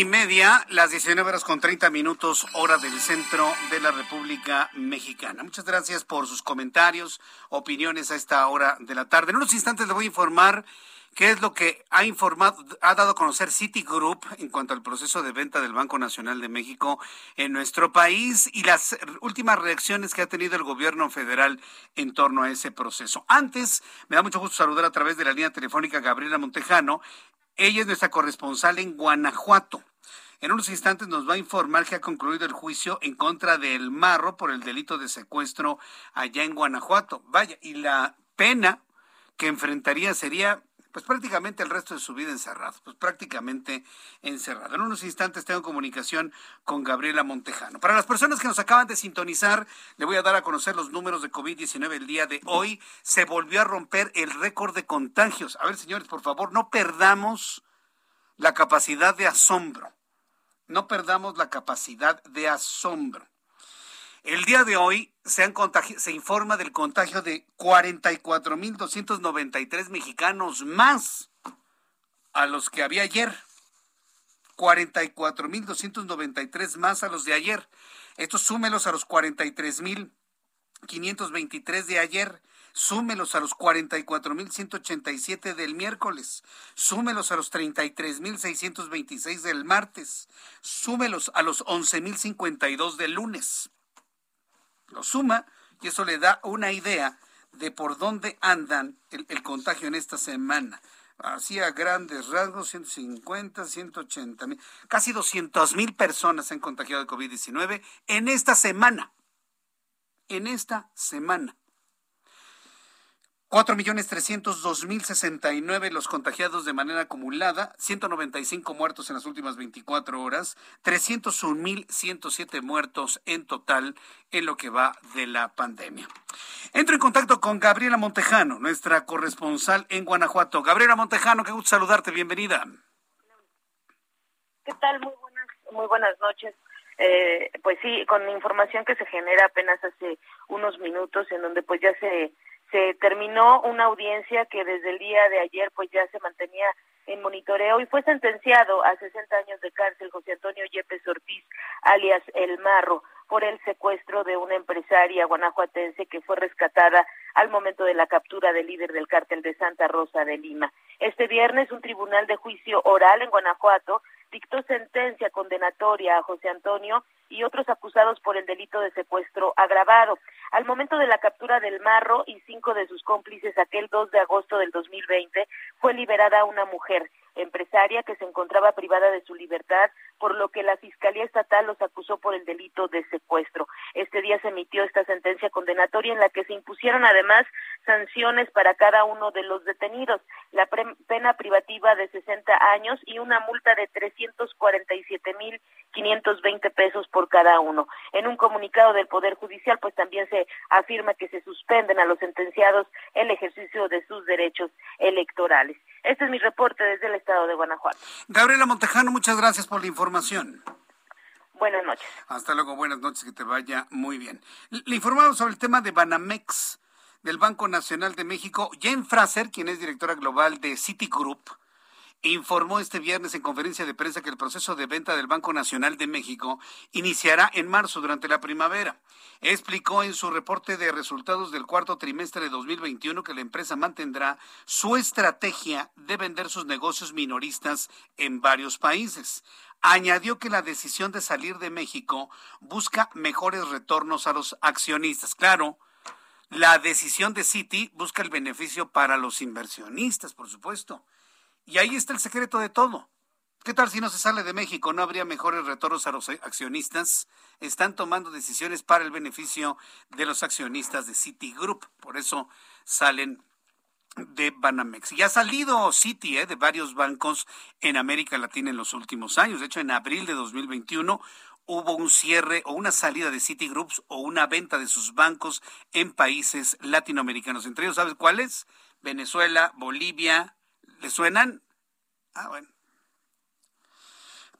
Y media, las 19 horas con 30 minutos, hora del centro de la República Mexicana. Muchas gracias por sus comentarios, opiniones a esta hora de la tarde. En unos instantes le voy a informar qué es lo que ha informado, ha dado a conocer Citigroup en cuanto al proceso de venta del Banco Nacional de México en nuestro país y las últimas reacciones que ha tenido el gobierno federal en torno a ese proceso. Antes, me da mucho gusto saludar a través de la línea telefónica Gabriela Montejano, ella es nuestra corresponsal en Guanajuato. En unos instantes nos va a informar que ha concluido el juicio en contra del Marro por el delito de secuestro allá en Guanajuato. Vaya, y la pena que enfrentaría sería pues prácticamente el resto de su vida encerrado, pues prácticamente encerrado. En unos instantes tengo comunicación con Gabriela Montejano. Para las personas que nos acaban de sintonizar, le voy a dar a conocer los números de COVID-19 el día de hoy. Se volvió a romper el récord de contagios. A ver, señores, por favor, no perdamos la capacidad de asombro. No perdamos la capacidad de asombro. El día de hoy se, se informa del contagio de 44.293 mexicanos más a los que había ayer. 44.293 más a los de ayer. Estos súmelos a los 43.000 523 de ayer, súmelos a los 44.187 del miércoles, súmelos a los 33.626 del martes, súmelos a los 11.052 del lunes. Lo suma y eso le da una idea de por dónde andan el, contagio en esta semana. Así a grandes rasgos, 150, 180 mil, casi 200 mil personas se han contagiado de COVID-19 en esta semana. En esta semana. 4.302.069 los contagiados de manera acumulada, 195 muertos en las últimas 24 horas, 301.107 muertos en total en lo que va de la pandemia. Entro en contacto con Gabriela Montejano, nuestra corresponsal en Guanajuato. Gabriela Montejano, qué gusto saludarte, bienvenida. ¿Qué tal? Muy buenas, muy buenas noches. Eh, pues sí, con información que se genera apenas hace unos minutos, en donde pues ya se se terminó una audiencia que desde el día de ayer pues ya se mantenía en monitoreo y fue sentenciado a 60 años de cárcel José Antonio Yepes Ortiz, alias El Marro, por el secuestro de una empresaria guanajuatense que fue rescatada al momento de la captura del líder del cártel de Santa Rosa de Lima. Este viernes un tribunal de juicio oral en Guanajuato dictó sentencia condenatoria a José Antonio y otros acusados por el delito de secuestro agravado. Al momento de la captura del Marro y cinco de sus cómplices aquel 2 de agosto del 2020, fue liberada una mujer empresaria que se encontraba privada de su libertad, por lo que la Fiscalía Estatal los acusó por el delito de secuestro. Este día se emitió esta sentencia condenatoria en la que se impusieron además sanciones para cada uno de los detenidos, la pena privativa de 60 años y una multa de 347 mil 520 pesos por cada uno. En un comunicado del Poder Judicial, pues también se afirma que se suspenden a los sentenciados el ejercicio de sus derechos electorales. Este es mi reporte desde el estado de Guanajuato. Gabriela Montejano, muchas gracias por la información. Buenas noches. Hasta luego, buenas noches, que te vaya muy bien. Le informaron sobre el tema de Banamex del Banco Nacional de México. Jen Fraser, quien es directora global de Citigroup, informó este viernes en conferencia de prensa que el proceso de venta del Banco Nacional de México iniciará en marzo durante la primavera. Explicó en su reporte de resultados del cuarto trimestre de 2021 que la empresa mantendrá su estrategia de vender sus negocios minoristas en varios países. Añadió que la decisión de salir de México busca mejores retornos a los accionistas. Claro, la decisión de Citi busca el beneficio para los inversionistas, por supuesto y ahí está el secreto de todo. ¿Qué tal si no se sale de México? ¿No habría mejores retornos a los accionistas? Están tomando decisiones para el beneficio de los accionistas de Citigroup. Por eso salen de Banamex. Y ha salido Citi eh, de varios bancos en América Latina en los últimos años. De hecho, en abril de 2021 hubo un cierre o una salida de Citigroup o una venta de sus bancos en países latinoamericanos. Entre ellos, ¿sabes cuáles? Venezuela, Bolivia, ¿Le suenan? Ah, bueno.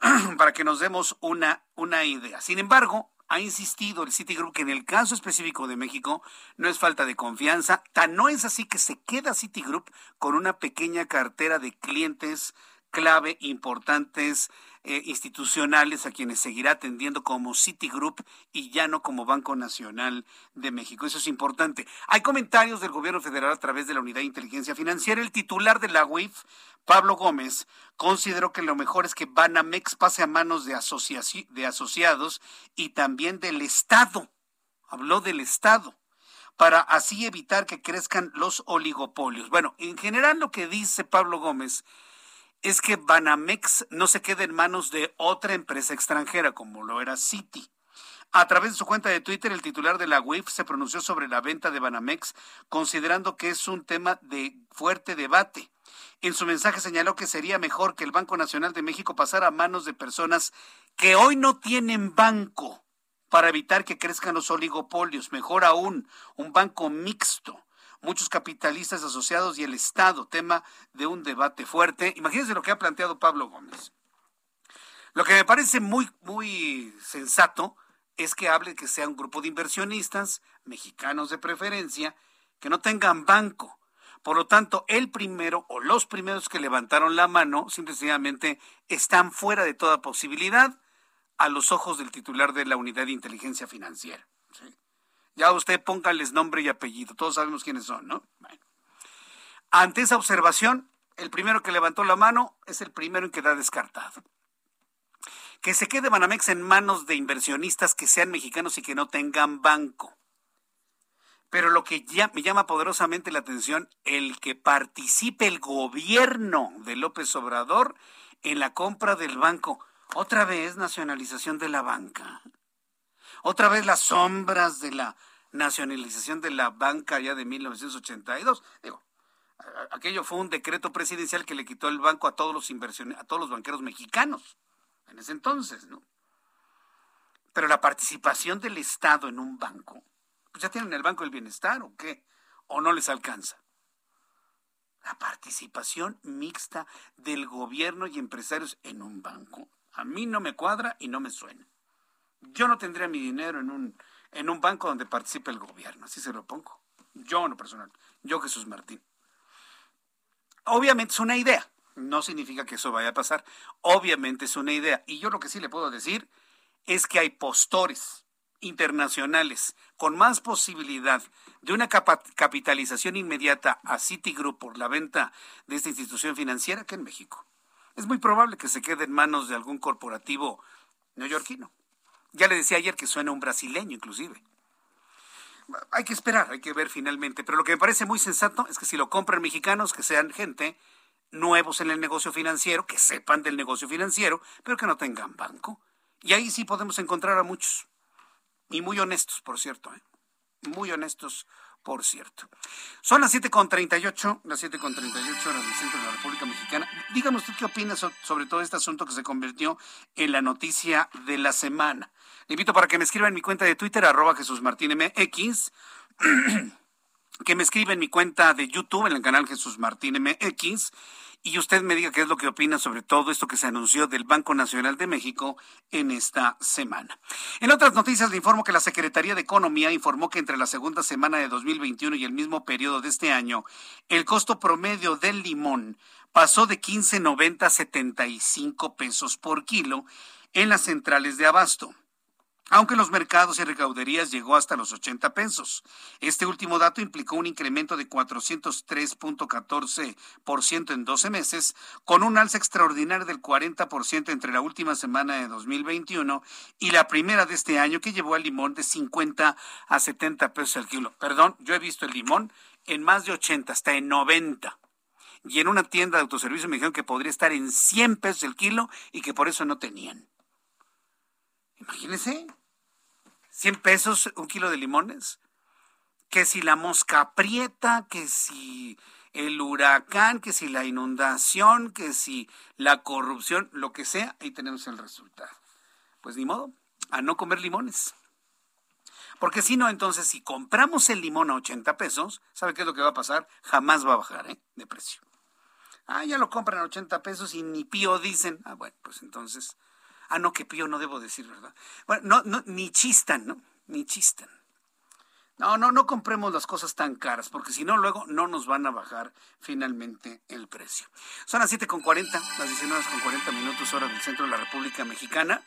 Para que nos demos una, una idea. Sin embargo, ha insistido el Citigroup que en el caso específico de México no es falta de confianza, tan no es así que se queda Citigroup con una pequeña cartera de clientes clave importantes eh, institucionales a quienes seguirá atendiendo como Citigroup y ya no como Banco Nacional de México. Eso es importante. Hay comentarios del gobierno federal a través de la Unidad de Inteligencia Financiera. El titular de la UIF, Pablo Gómez, consideró que lo mejor es que Banamex pase a manos de, de asociados y también del Estado. Habló del Estado para así evitar que crezcan los oligopolios. Bueno, en general lo que dice Pablo Gómez es que Banamex no se quede en manos de otra empresa extranjera como lo era Citi. A través de su cuenta de Twitter, el titular de la UIF se pronunció sobre la venta de Banamex, considerando que es un tema de fuerte debate. En su mensaje señaló que sería mejor que el Banco Nacional de México pasara a manos de personas que hoy no tienen banco para evitar que crezcan los oligopolios. Mejor aún, un banco mixto muchos capitalistas asociados y el Estado, tema de un debate fuerte. Imagínense lo que ha planteado Pablo Gómez. Lo que me parece muy, muy sensato es que hable que sea un grupo de inversionistas, mexicanos de preferencia, que no tengan banco. Por lo tanto, el primero o los primeros que levantaron la mano simplemente están fuera de toda posibilidad a los ojos del titular de la Unidad de Inteligencia Financiera Ya usted póngales nombre y apellido, todos sabemos quiénes son, ¿no? Bueno. Ante esa observación, el primero que levantó la mano es el primero en quedar descartado. Que se quede Banamex en manos de inversionistas que sean mexicanos y que no tengan banco. Pero lo que me llama poderosamente la atención, el que participe el gobierno de López Obrador en la compra del banco. Otra vez nacionalización de la banca. Otra vez las sombras de la nacionalización de la banca ya de 1982. Digo, aquello fue un decreto presidencial que le quitó el banco a todos los inversiones, a todos los banqueros mexicanos en ese entonces, ¿no? Pero la participación del Estado en un banco, pues ya tienen el Banco del Bienestar o qué, o no les alcanza. La participación mixta del gobierno y empresarios en un banco, a mí no me cuadra y no me suena. Yo no tendría mi dinero en un, en un banco donde participe el gobierno, así se lo pongo. Yo no personal, yo Jesús Martín. Obviamente es una idea, no significa que eso vaya a pasar. Obviamente es una idea. Y yo lo que sí le puedo decir es que hay postores internacionales con más posibilidad de una capitalización inmediata a Citigroup por la venta de esta institución financiera que en México. Es muy probable que se quede en manos de algún corporativo neoyorquino. Ya le decía ayer que suena un brasileño inclusive. Hay que esperar, hay que ver finalmente. Pero lo que me parece muy sensato es que si lo compran mexicanos, que sean gente nuevos en el negocio financiero, que sepan del negocio financiero, pero que no tengan banco. Y ahí sí podemos encontrar a muchos. Y muy honestos, por cierto. ¿eh? Muy honestos, por cierto. Son las 7.38, las 7.38 horas del centro de la República Mexicana. Dígame usted qué opina sobre todo este asunto que se convirtió en la noticia de la semana. Le invito para que me escriba en mi cuenta de Twitter, arroba Jesús Martín MX. que me escriba en mi cuenta de YouTube, en el canal Jesús Martín MX, y usted me diga qué es lo que opina sobre todo esto que se anunció del Banco Nacional de México en esta semana. En otras noticias le informo que la Secretaría de Economía informó que entre la segunda semana de 2021 y el mismo periodo de este año, el costo promedio del limón pasó de 15.90 a 75 pesos por kilo en las centrales de abasto aunque los mercados y recauderías llegó hasta los 80 pesos. Este último dato implicó un incremento de 403.14% en 12 meses, con un alza extraordinaria del 40% entre la última semana de 2021 y la primera de este año que llevó al limón de 50 a 70 pesos al kilo. Perdón, yo he visto el limón en más de 80, hasta en 90 y en una tienda de autoservicio me dijeron que podría estar en 100 pesos el kilo y que por eso no tenían. Imagínense, 100 pesos un kilo de limones. Que si la mosca aprieta, que si el huracán, que si la inundación, que si la corrupción, lo que sea, ahí tenemos el resultado. Pues ni modo, a no comer limones. Porque si no, entonces, si compramos el limón a 80 pesos, ¿sabe qué es lo que va a pasar? Jamás va a bajar ¿eh? de precio. Ah, ya lo compran a 80 pesos y ni pío dicen. Ah, bueno, pues entonces Ah, no, que pío no debo decir, ¿verdad? Bueno, no, no, ni chistan, ¿no? Ni chistan. No, no, no compremos las cosas tan caras, porque si no, luego no nos van a bajar finalmente el precio. Son las 7.40, las 19 con 40 minutos, hora del centro de la República Mexicana.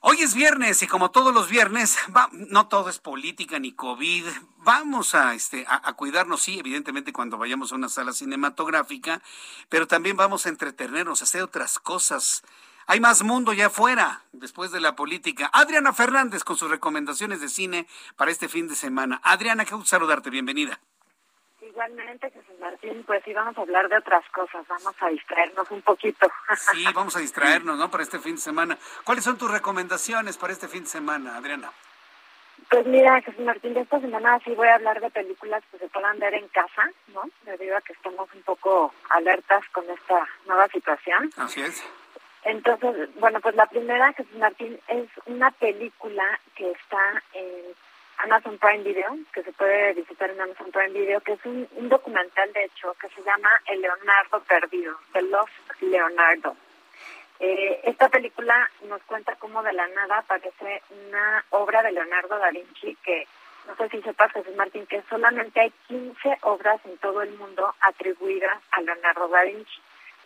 Hoy es viernes y como todos los viernes, no todo es política ni COVID. Vamos a, este, a, cuidarnos, sí, evidentemente cuando vayamos a una sala cinematográfica, pero también vamos a entretenernos, a hacer otras cosas. Hay más mundo ya afuera, después de la política. Adriana Fernández con sus recomendaciones de cine para este fin de semana. Adriana, qué gusto saludarte, bienvenida. Igualmente, Jesús Martín, pues sí, vamos a hablar de otras cosas, vamos a distraernos un poquito. Sí, vamos a distraernos, ¿no? Para este fin de semana. ¿Cuáles son tus recomendaciones para este fin de semana, Adriana? Pues mira, Jesús Martín, de esta semana sí voy a hablar de películas que se puedan ver en casa, ¿no? Debido a que estamos un poco alertas con esta nueva situación. Así es. Entonces, bueno, pues la primera, Jesús Martín, es una película que está en Amazon Prime Video, que se puede visitar en Amazon Prime Video, que es un, documental, de hecho, que se llama El Leonardo Perdido, The Lost Leonardo. Eh, esta película nos cuenta cómo de la nada aparece una obra de Leonardo da Vinci que, no sé si sepas, Jesús Martín, que solamente hay 15 obras en todo el mundo atribuidas a Leonardo da Vinci.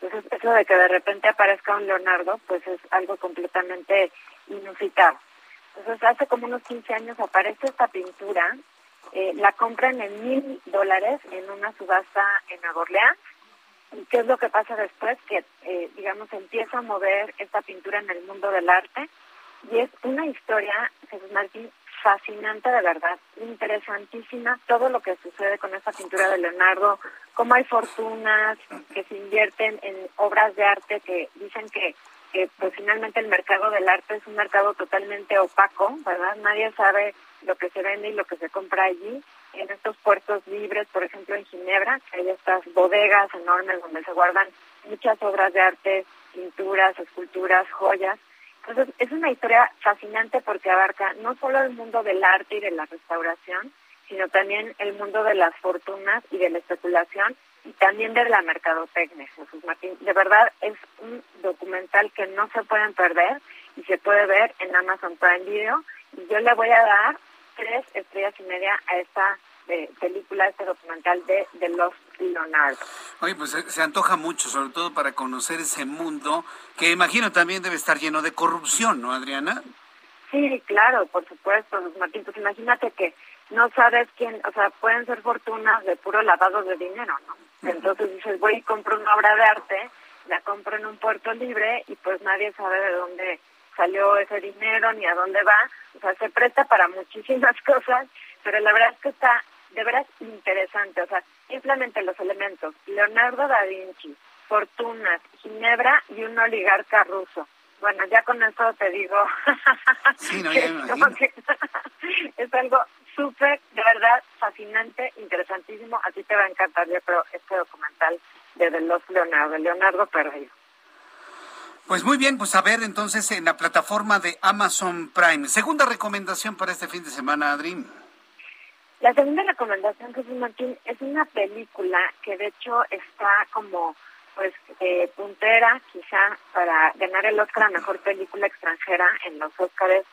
Entonces, eso de que de repente aparezca un Leonardo, pues es algo completamente inusitado. Entonces, hace como unos 15 años aparece esta pintura, eh, la compran en mil dólares en una subasta en Nueva Orleans. ¿Y qué es lo que pasa después? Que, eh, digamos, empieza a mover esta pintura en el mundo del arte. Y es una historia, Jesús Martín, fascinante de verdad, interesantísima todo lo que sucede con esta pintura de Leonardo, cómo hay fortunas que se invierten en obras de arte que dicen que, que pues finalmente el mercado del arte es un mercado totalmente opaco, ¿verdad? Nadie sabe lo que se vende y lo que se compra allí. En estos puertos libres, por ejemplo en Ginebra, hay estas bodegas enormes donde se guardan muchas obras de arte, pinturas, esculturas, joyas. Entonces, es una historia fascinante porque abarca no solo el mundo del arte y de la restauración, sino también el mundo de las fortunas y de la especulación y también de la mercadotecnia, Jesús Martín. De verdad, es un documental que no se pueden perder y se puede ver en Amazon Prime Video. Y yo le voy a dar tres estrellas y media a esta de película, este documental de, de Los Leonardo. Oye, pues se, antoja mucho, sobre todo para conocer ese mundo que imagino también debe estar lleno de corrupción, ¿no, Adriana? Sí, claro, por supuesto, Martín. Pues imagínate que no sabes quién, o sea, pueden ser fortunas de puro lavado de dinero, ¿no? Entonces dices, voy y compro una obra de arte, la compro en un puerto libre y pues nadie sabe de dónde salió ese dinero ni a dónde va. O sea, se presta para muchísimas cosas, pero la verdad es que está de veras interesante, o sea, simplemente los elementos, Leonardo da Vinci, fortunas, Ginebra y un oligarca ruso. Bueno, ya con eso te digo, es algo súper, de verdad, fascinante, interesantísimo. A ti te va a encantar, yo creo, este documental de, de los Leonardo, Leonardo Perdido. Pues muy bien, pues a ver entonces en la plataforma de Amazon Prime. Segunda recomendación para este fin de semana, Adrián. La segunda recomendación, Jesús Martín, es una película que de hecho está como pues eh, puntera quizá para ganar el Oscar a Mejor Película Extranjera en los Oscars.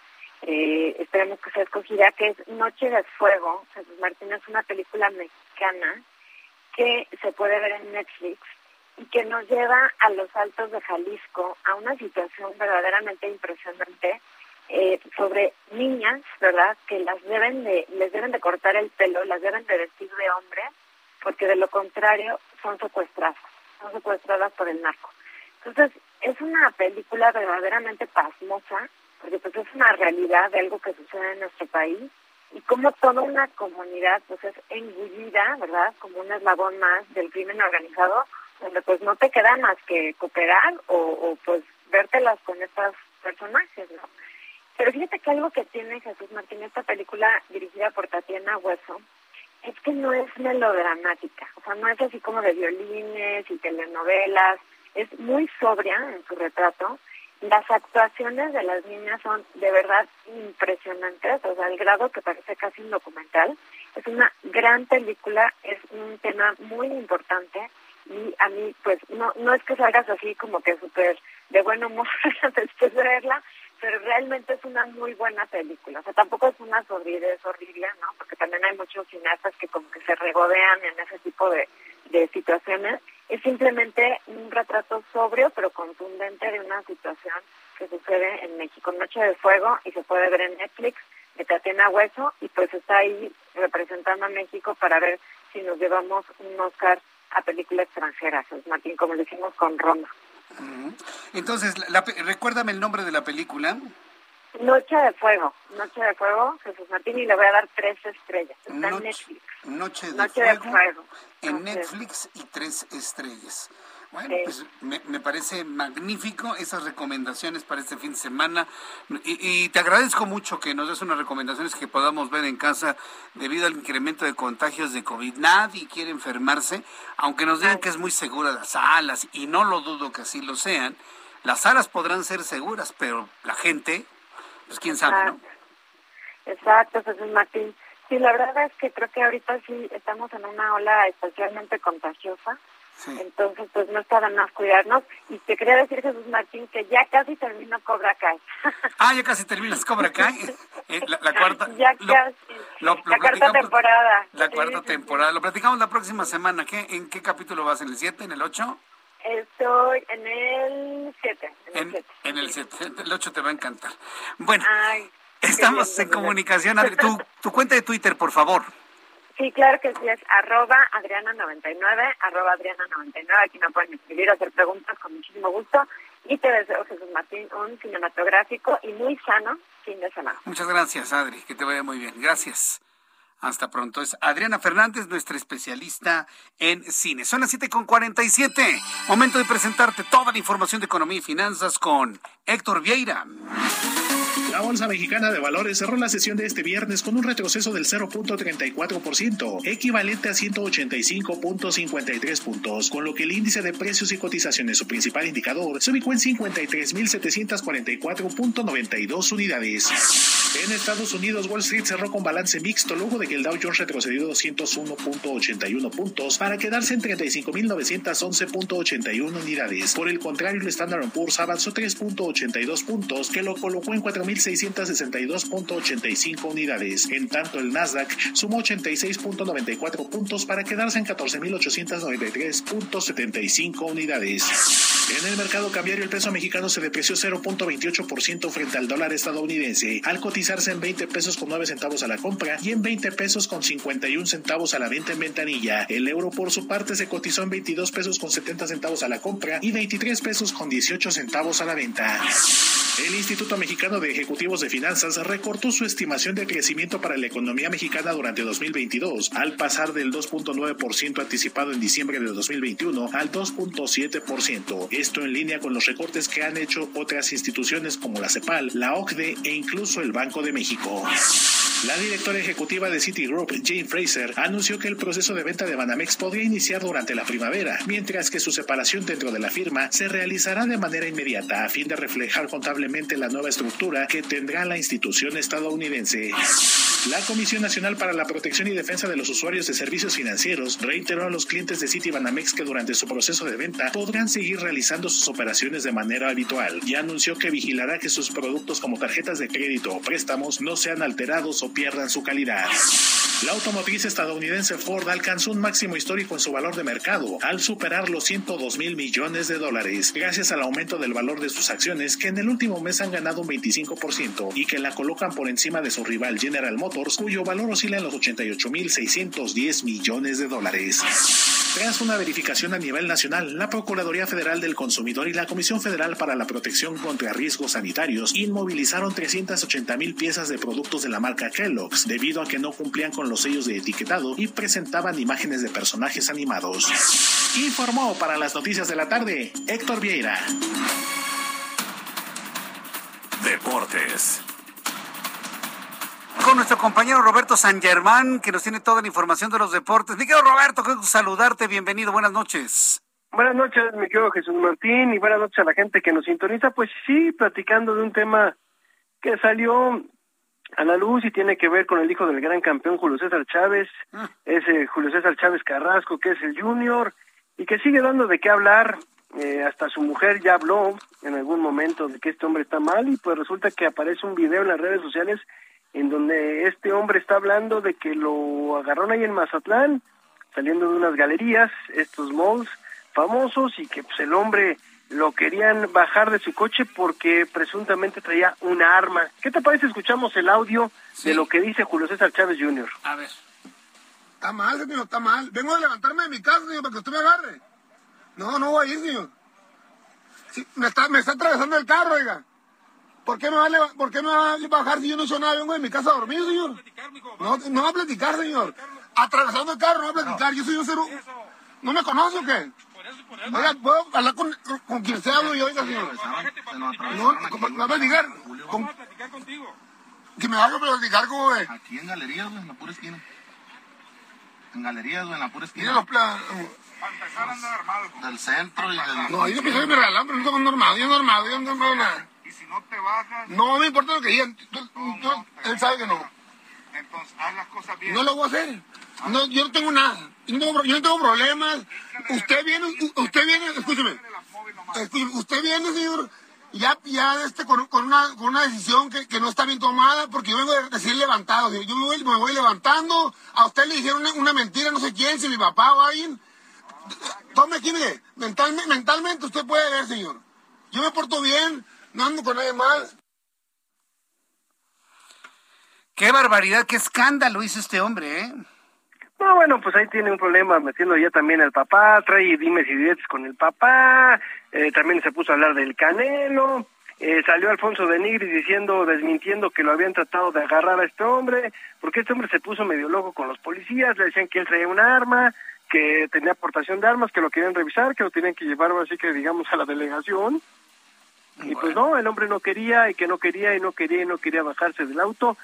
Eh, esperemos que sea escogida, que es Noche de Fuego. Jesús Martín es una película mexicana que se puede ver en Netflix y que nos lleva a los altos de Jalisco a una situación verdaderamente impresionante eh, sobre niñas, ¿verdad? Que las deben de, les deben de cortar el pelo, las deben de vestir de hombre, porque de lo contrario son secuestradas, son secuestradas por el narco. Entonces, es una película verdaderamente pasmosa, porque pues es una realidad de algo que sucede en nuestro país, y como toda una comunidad pues es engullida, ¿verdad? Como un eslabón más del crimen organizado, donde pues no te queda más que cooperar o, o pues vértelas con estas personajes, ¿no? Pero fíjate que algo que tiene Jesús Martín, esta película dirigida por Tatiana Hueso, es que no es melodramática, o sea, no es así como de violines y telenovelas, es muy sobria en su retrato. Las actuaciones de las niñas son de verdad impresionantes, o sea, al grado que parece casi un documental. Es una gran película, es un tema muy importante y a mí, pues, no, no es que salgas así como que súper de buen humor después de verla, pero realmente es una muy buena película. O sea, tampoco es una sordidez horrible, ¿no? Porque también hay muchos cineastas que como que se regodean en ese tipo de, de situaciones. Es simplemente un retrato sobrio pero contundente de una situación que sucede en México. Noche de Fuego y se puede ver en Netflix de Tatiana Hueso y pues está ahí representando a México para ver si nos llevamos un Oscar a película extranjera, Martín, como lo hicimos con Roma. Entonces, la, recuérdame el nombre de la película. Noche de Fuego, Noche de Fuego, Jesús Martín, y le voy a dar tres estrellas. Está en Netflix. Noche, de, fuego, En Netflix y tres estrellas. Bueno, pues me, parece magnífico esas recomendaciones para este fin de semana y, te agradezco mucho que nos des unas recomendaciones que podamos ver en casa debido al incremento de contagios de COVID. Nadie quiere enfermarse, aunque nos digan que es muy segura las salas y no lo dudo que así lo sean. Las salas podrán ser seguras, pero la gente, pues quién sabe, ¿no? Exacto, Jesús Martín. Sí, la verdad es que creo que ahorita sí estamos en una ola especialmente contagiosa entonces, pues no está de más cuidarnos. Y te quería decir, Jesús Martín, que ya casi termino Cobra Kai. ah, ya casi terminas Cobra Kai. Eh, la, cuarta. Ya casi. la cuarta temporada. La cuarta temporada. Lo platicamos la próxima semana. ¿Qué, ¿En qué capítulo vas? ¿En el 7? ¿En el 8? Estoy en el 7. En, el 7. El 8 te va a encantar. Bueno. Estamos en comunicación. Adri. Tu, tu cuenta de Twitter, por favor. Sí, claro que sí, es arroba Adriana99, arroba Adriana99. Aquí me pueden escribir, hacer preguntas con muchísimo gusto. Y te deseo, Jesús Martín, un cinematográfico y muy sano fin de semana. Muchas gracias, Adri. Que te vaya muy bien. Gracias. Hasta pronto. Es Adriana Fernández, nuestra especialista en cine. Son las 7.47. Momento de presentarte toda la información de economía y finanzas con Héctor Vieira. La Bolsa Mexicana de Valores cerró la sesión de este viernes con un retroceso del 0.34%, equivalente a 185.53 puntos, con lo que el índice de precios y cotizaciones, su principal indicador, se ubicó en 53.744.92 unidades. En Estados Unidos, Wall Street cerró con balance mixto luego de que el Dow Jones retrocedió 201.81 puntos para quedarse en 35.911.81 unidades. Por el contrario, el Standard Poor's avanzó 3.82 puntos, que lo colocó en 4.000 662.85 unidades. En tanto, el Nasdaq sumó 86.94 puntos para quedarse en 14.893.75 unidades. En el mercado cambiario, el peso mexicano se depreció 0.28% frente al dólar estadounidense, al cotizarse en 20 pesos con 9 centavos a la compra y en 20 pesos con 51 centavos a la venta en ventanilla. El euro, por su parte, se cotizó en 22 pesos con 70 centavos a la compra y 23 pesos con 18 centavos a la venta. El Instituto Mexicano de Ejecutivos de Finanzas recortó su estimación de crecimiento para la economía mexicana durante 2022, al pasar del 2.9% anticipado en diciembre de 2021 al 2.7%. Esto en línea con los recortes que han hecho otras instituciones como la CEPAL, la OCDE e incluso el Banco de México. La directora ejecutiva de Citigroup, Jane Fraser, anunció que el proceso de venta de Banamex podría iniciar durante la primavera, mientras que su separación dentro de la firma se realizará de manera inmediata a fin de reflejar contablemente la nueva estructura que tendrá la institución estadounidense. La Comisión Nacional para la Protección y Defensa de los Usuarios de Servicios Financieros reiteró a los clientes de Citibanamex que durante su proceso de venta podrán seguir realizando sus operaciones de manera habitual y anunció que vigilará que sus productos como tarjetas de crédito o préstamos no sean alterados o pierdan su calidad. La automotriz estadounidense Ford alcanzó un máximo histórico en su valor de mercado al superar los 102 mil millones de dólares, gracias al aumento del valor de sus acciones que en el último mes han ganado un 25% y que la colocan por encima de su rival General Motors, cuyo valor oscila en los 88 mil 610 millones de dólares. Tras una verificación a nivel nacional, la Procuraduría Federal del Consumidor y la Comisión Federal para la Protección contra Riesgos Sanitarios inmovilizaron 380 mil piezas de productos de la marca Kellogg's debido a que no cumplían con los sellos de etiquetado y presentaban imágenes de personajes animados. Informó para las noticias de la tarde Héctor Vieira. Deportes. Con nuestro compañero Roberto San Germán, que nos tiene toda la información de los deportes. Mi querido Roberto, quiero saludarte, bienvenido, buenas noches. Buenas noches, mi querido Jesús Martín, y buenas noches a la gente que nos sintoniza. Pues sí, platicando de un tema que salió a la luz y tiene que ver con el hijo del gran campeón Julio César Chávez, ese Julio César Chávez Carrasco, que es el junior, y que sigue dando de qué hablar. Eh, hasta su mujer ya habló en algún momento de que este hombre está mal y pues resulta que aparece un video en las redes sociales en donde este hombre está hablando de que lo agarraron ahí en Mazatlán, saliendo de unas galerías, estos malls famosos, y que pues el hombre lo querían bajar de su coche porque presuntamente traía una arma. ¿Qué te parece? Escuchamos el audio de lo que dice Julio César Chávez Jr. A ver. Está mal, señor, está mal. Vengo a levantarme de mi casa, señor, para que usted me agarre. No, no voy a ir, señor. Sí, me, está, me está atravesando el carro, oiga. ¿Por qué, me va a ¿Por qué me va a bajar si yo no he hecho nada? Vengo de mi casa a dormir, señor. No, no va a platicar, señor. Atravesando el carro, no va a platicar. Yo soy un hu- ¿No me conoce o qué? Oiga, ¿puedo hablar con, con, quien sea hablo yo, oiga, señor? No, ¿cómo- ¿va a platicar? ¿Con- Que me vaya a platicar, ¿cómo ve? Aquí en Galerías, güey, en la pura esquina. En Galerías, güey, en la pura esquina. Mira los planos. Del centro y del... No, yo pensé que me regalaban, pero no tengo normal, yo normal, yo no tengo nada. No te bajas... No me importa lo que digan. Tú- tú- él sabe que no. Entonces, haz las cosas bien. No lo voy a hacer. No, yo no tengo nada. Yo no tengo, pro- yo no tengo problemas. Usted viene, usted viene, escúcheme. Escúcheme, Usted viene, señor, ya, ya este, con, con una, con una decisión que, que no está bien tomada, porque yo vengo de recién levantado. Yo me voy, me voy levantando. A usted le dijeron una, una mentira, no sé quién, si mi papá o alguien. Tome aquí, mire, mentalmente, mentalmente usted puede ver, señor. Yo me porto bien, no ando con nadie más. Qué barbaridad, qué escándalo hizo este hombre, ¿eh? No, bueno, pues ahí tiene un problema metiendo ya también al papá, trae dimes y diretes con el papá, eh, también se puso a hablar del Canelo, eh, salió Alfonso de Nigri diciendo, desmintiendo que lo habían tratado de agarrar a este hombre, porque este hombre se puso medio loco con los policías, le decían que él traía un arma, que tenía aportación de armas, que lo querían revisar, que lo tenían que llevar así que digamos a la delegación. Y pues no, el hombre no quería y que no quería y no quería y no quería bajarse del auto.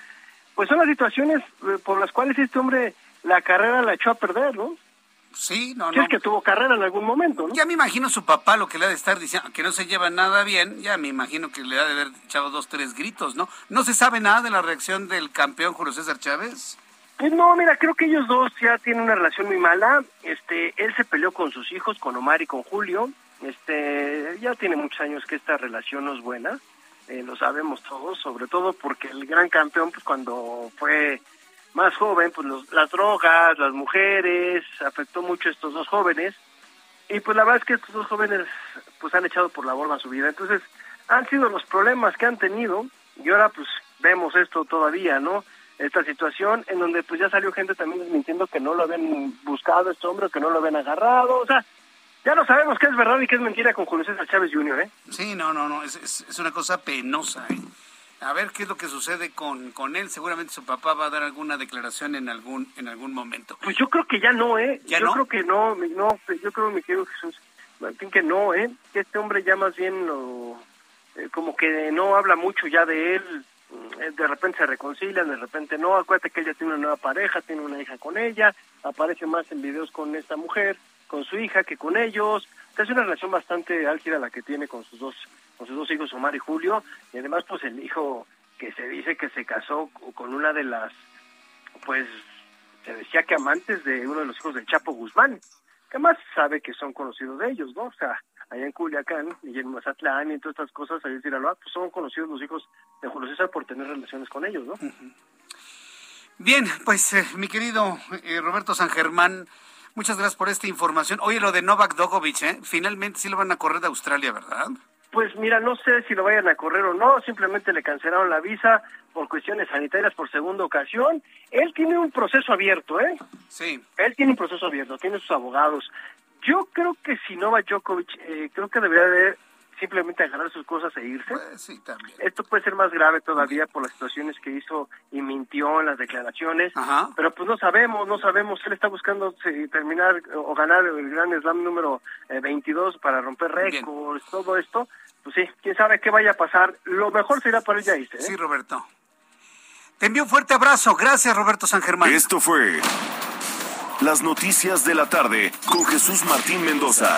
Pues son las situaciones eh, por las cuales este hombre la carrera la echó a perder, ¿no? Sí, no, Si no. es que tuvo carrera en algún momento, ¿no? Ya me imagino su papá lo que le ha de estar diciendo, que no se lleva nada bien, ya me imagino que le ha de haber echado dos, tres gritos, ¿no? ¿No se sabe nada de la reacción del campeón Julio César Chávez? Pues no, mira, creo que ellos dos ya tienen una relación muy mala. Este, él se peleó con sus hijos, con Omar y con Julio. Este, ya tiene muchos años que esta relación no es buena. Eh, lo sabemos todos, sobre todo porque el gran campeón, pues cuando fue más joven, pues los- las drogas, las mujeres, afectó mucho a estos dos jóvenes. Y pues la verdad es que estos dos jóvenes pues han echado por la borda su vida. Entonces, han sido los problemas que han tenido y ahora pues vemos esto todavía, ¿no? Esta situación en donde pues ya salió gente también desmintiendo que no lo habían buscado este hombre, que no lo habían agarrado, o sea, ya no sabemos qué es verdad y qué es mentira con Julio César Chávez Jr., ¿eh? Sí, no, no, no, es, es, es una cosa penosa, ¿eh? A ver qué es lo que sucede con, con él. Seguramente su papá va a dar alguna declaración en algún en algún momento. Pues yo creo que ya no, ¿eh? ¿Ya yo no? creo que no, no, yo creo, mi querido Jesús, Martín, que no, ¿eh? Que este hombre ya más bien lo, eh, como que no habla mucho ya de él, eh, de repente se reconcilian, de repente no, acuérdate que ella tiene una nueva pareja, tiene una hija con ella, aparece más en videos con esta mujer, con su hija que con ellos, es una relación bastante álgida la que tiene con sus dos, con sus dos hijos, Omar y Julio, y además pues el hijo que se dice que se casó con una de las, pues se decía que amantes de uno de los hijos del Chapo Guzmán, que más sabe que son conocidos de ellos, ¿no? O sea, allá en Culiacán y en Mazatlán y todas estas cosas, allá en Sinaloa, pues son conocidos los hijos de Julio César por tener relaciones con ellos, ¿no? Bien, pues eh, mi querido eh, Roberto San Germán, muchas gracias por esta información. Oye, lo de Novak Djokovic, ¿eh? Finalmente sí lo van a correr de Australia, ¿verdad? Pues mira, no sé si lo vayan a correr o no, simplemente le cancelaron la visa por cuestiones sanitarias por segunda ocasión. Él tiene un proceso abierto, ¿eh? Sí. Él tiene un proceso abierto, tiene sus abogados. Yo creo que si Novak Djokovic, eh, creo que debería de simplemente agarrar sus cosas e irse. sí, también. Esto puede ser más grave todavía por las situaciones que hizo y mintió en las declaraciones. Pero pues no sabemos, no sabemos. Él está buscando terminar o ganar el Gran Slam número eh, 22 para romper récords, todo esto. Pues sí, quién sabe qué vaya a pasar. Lo mejor será para él ya irse. ¿eh? Sí, Roberto. Te envío un fuerte abrazo. Gracias, Roberto San Germán. Esto fue Las Noticias de la Tarde con Jesús Martín Mendoza.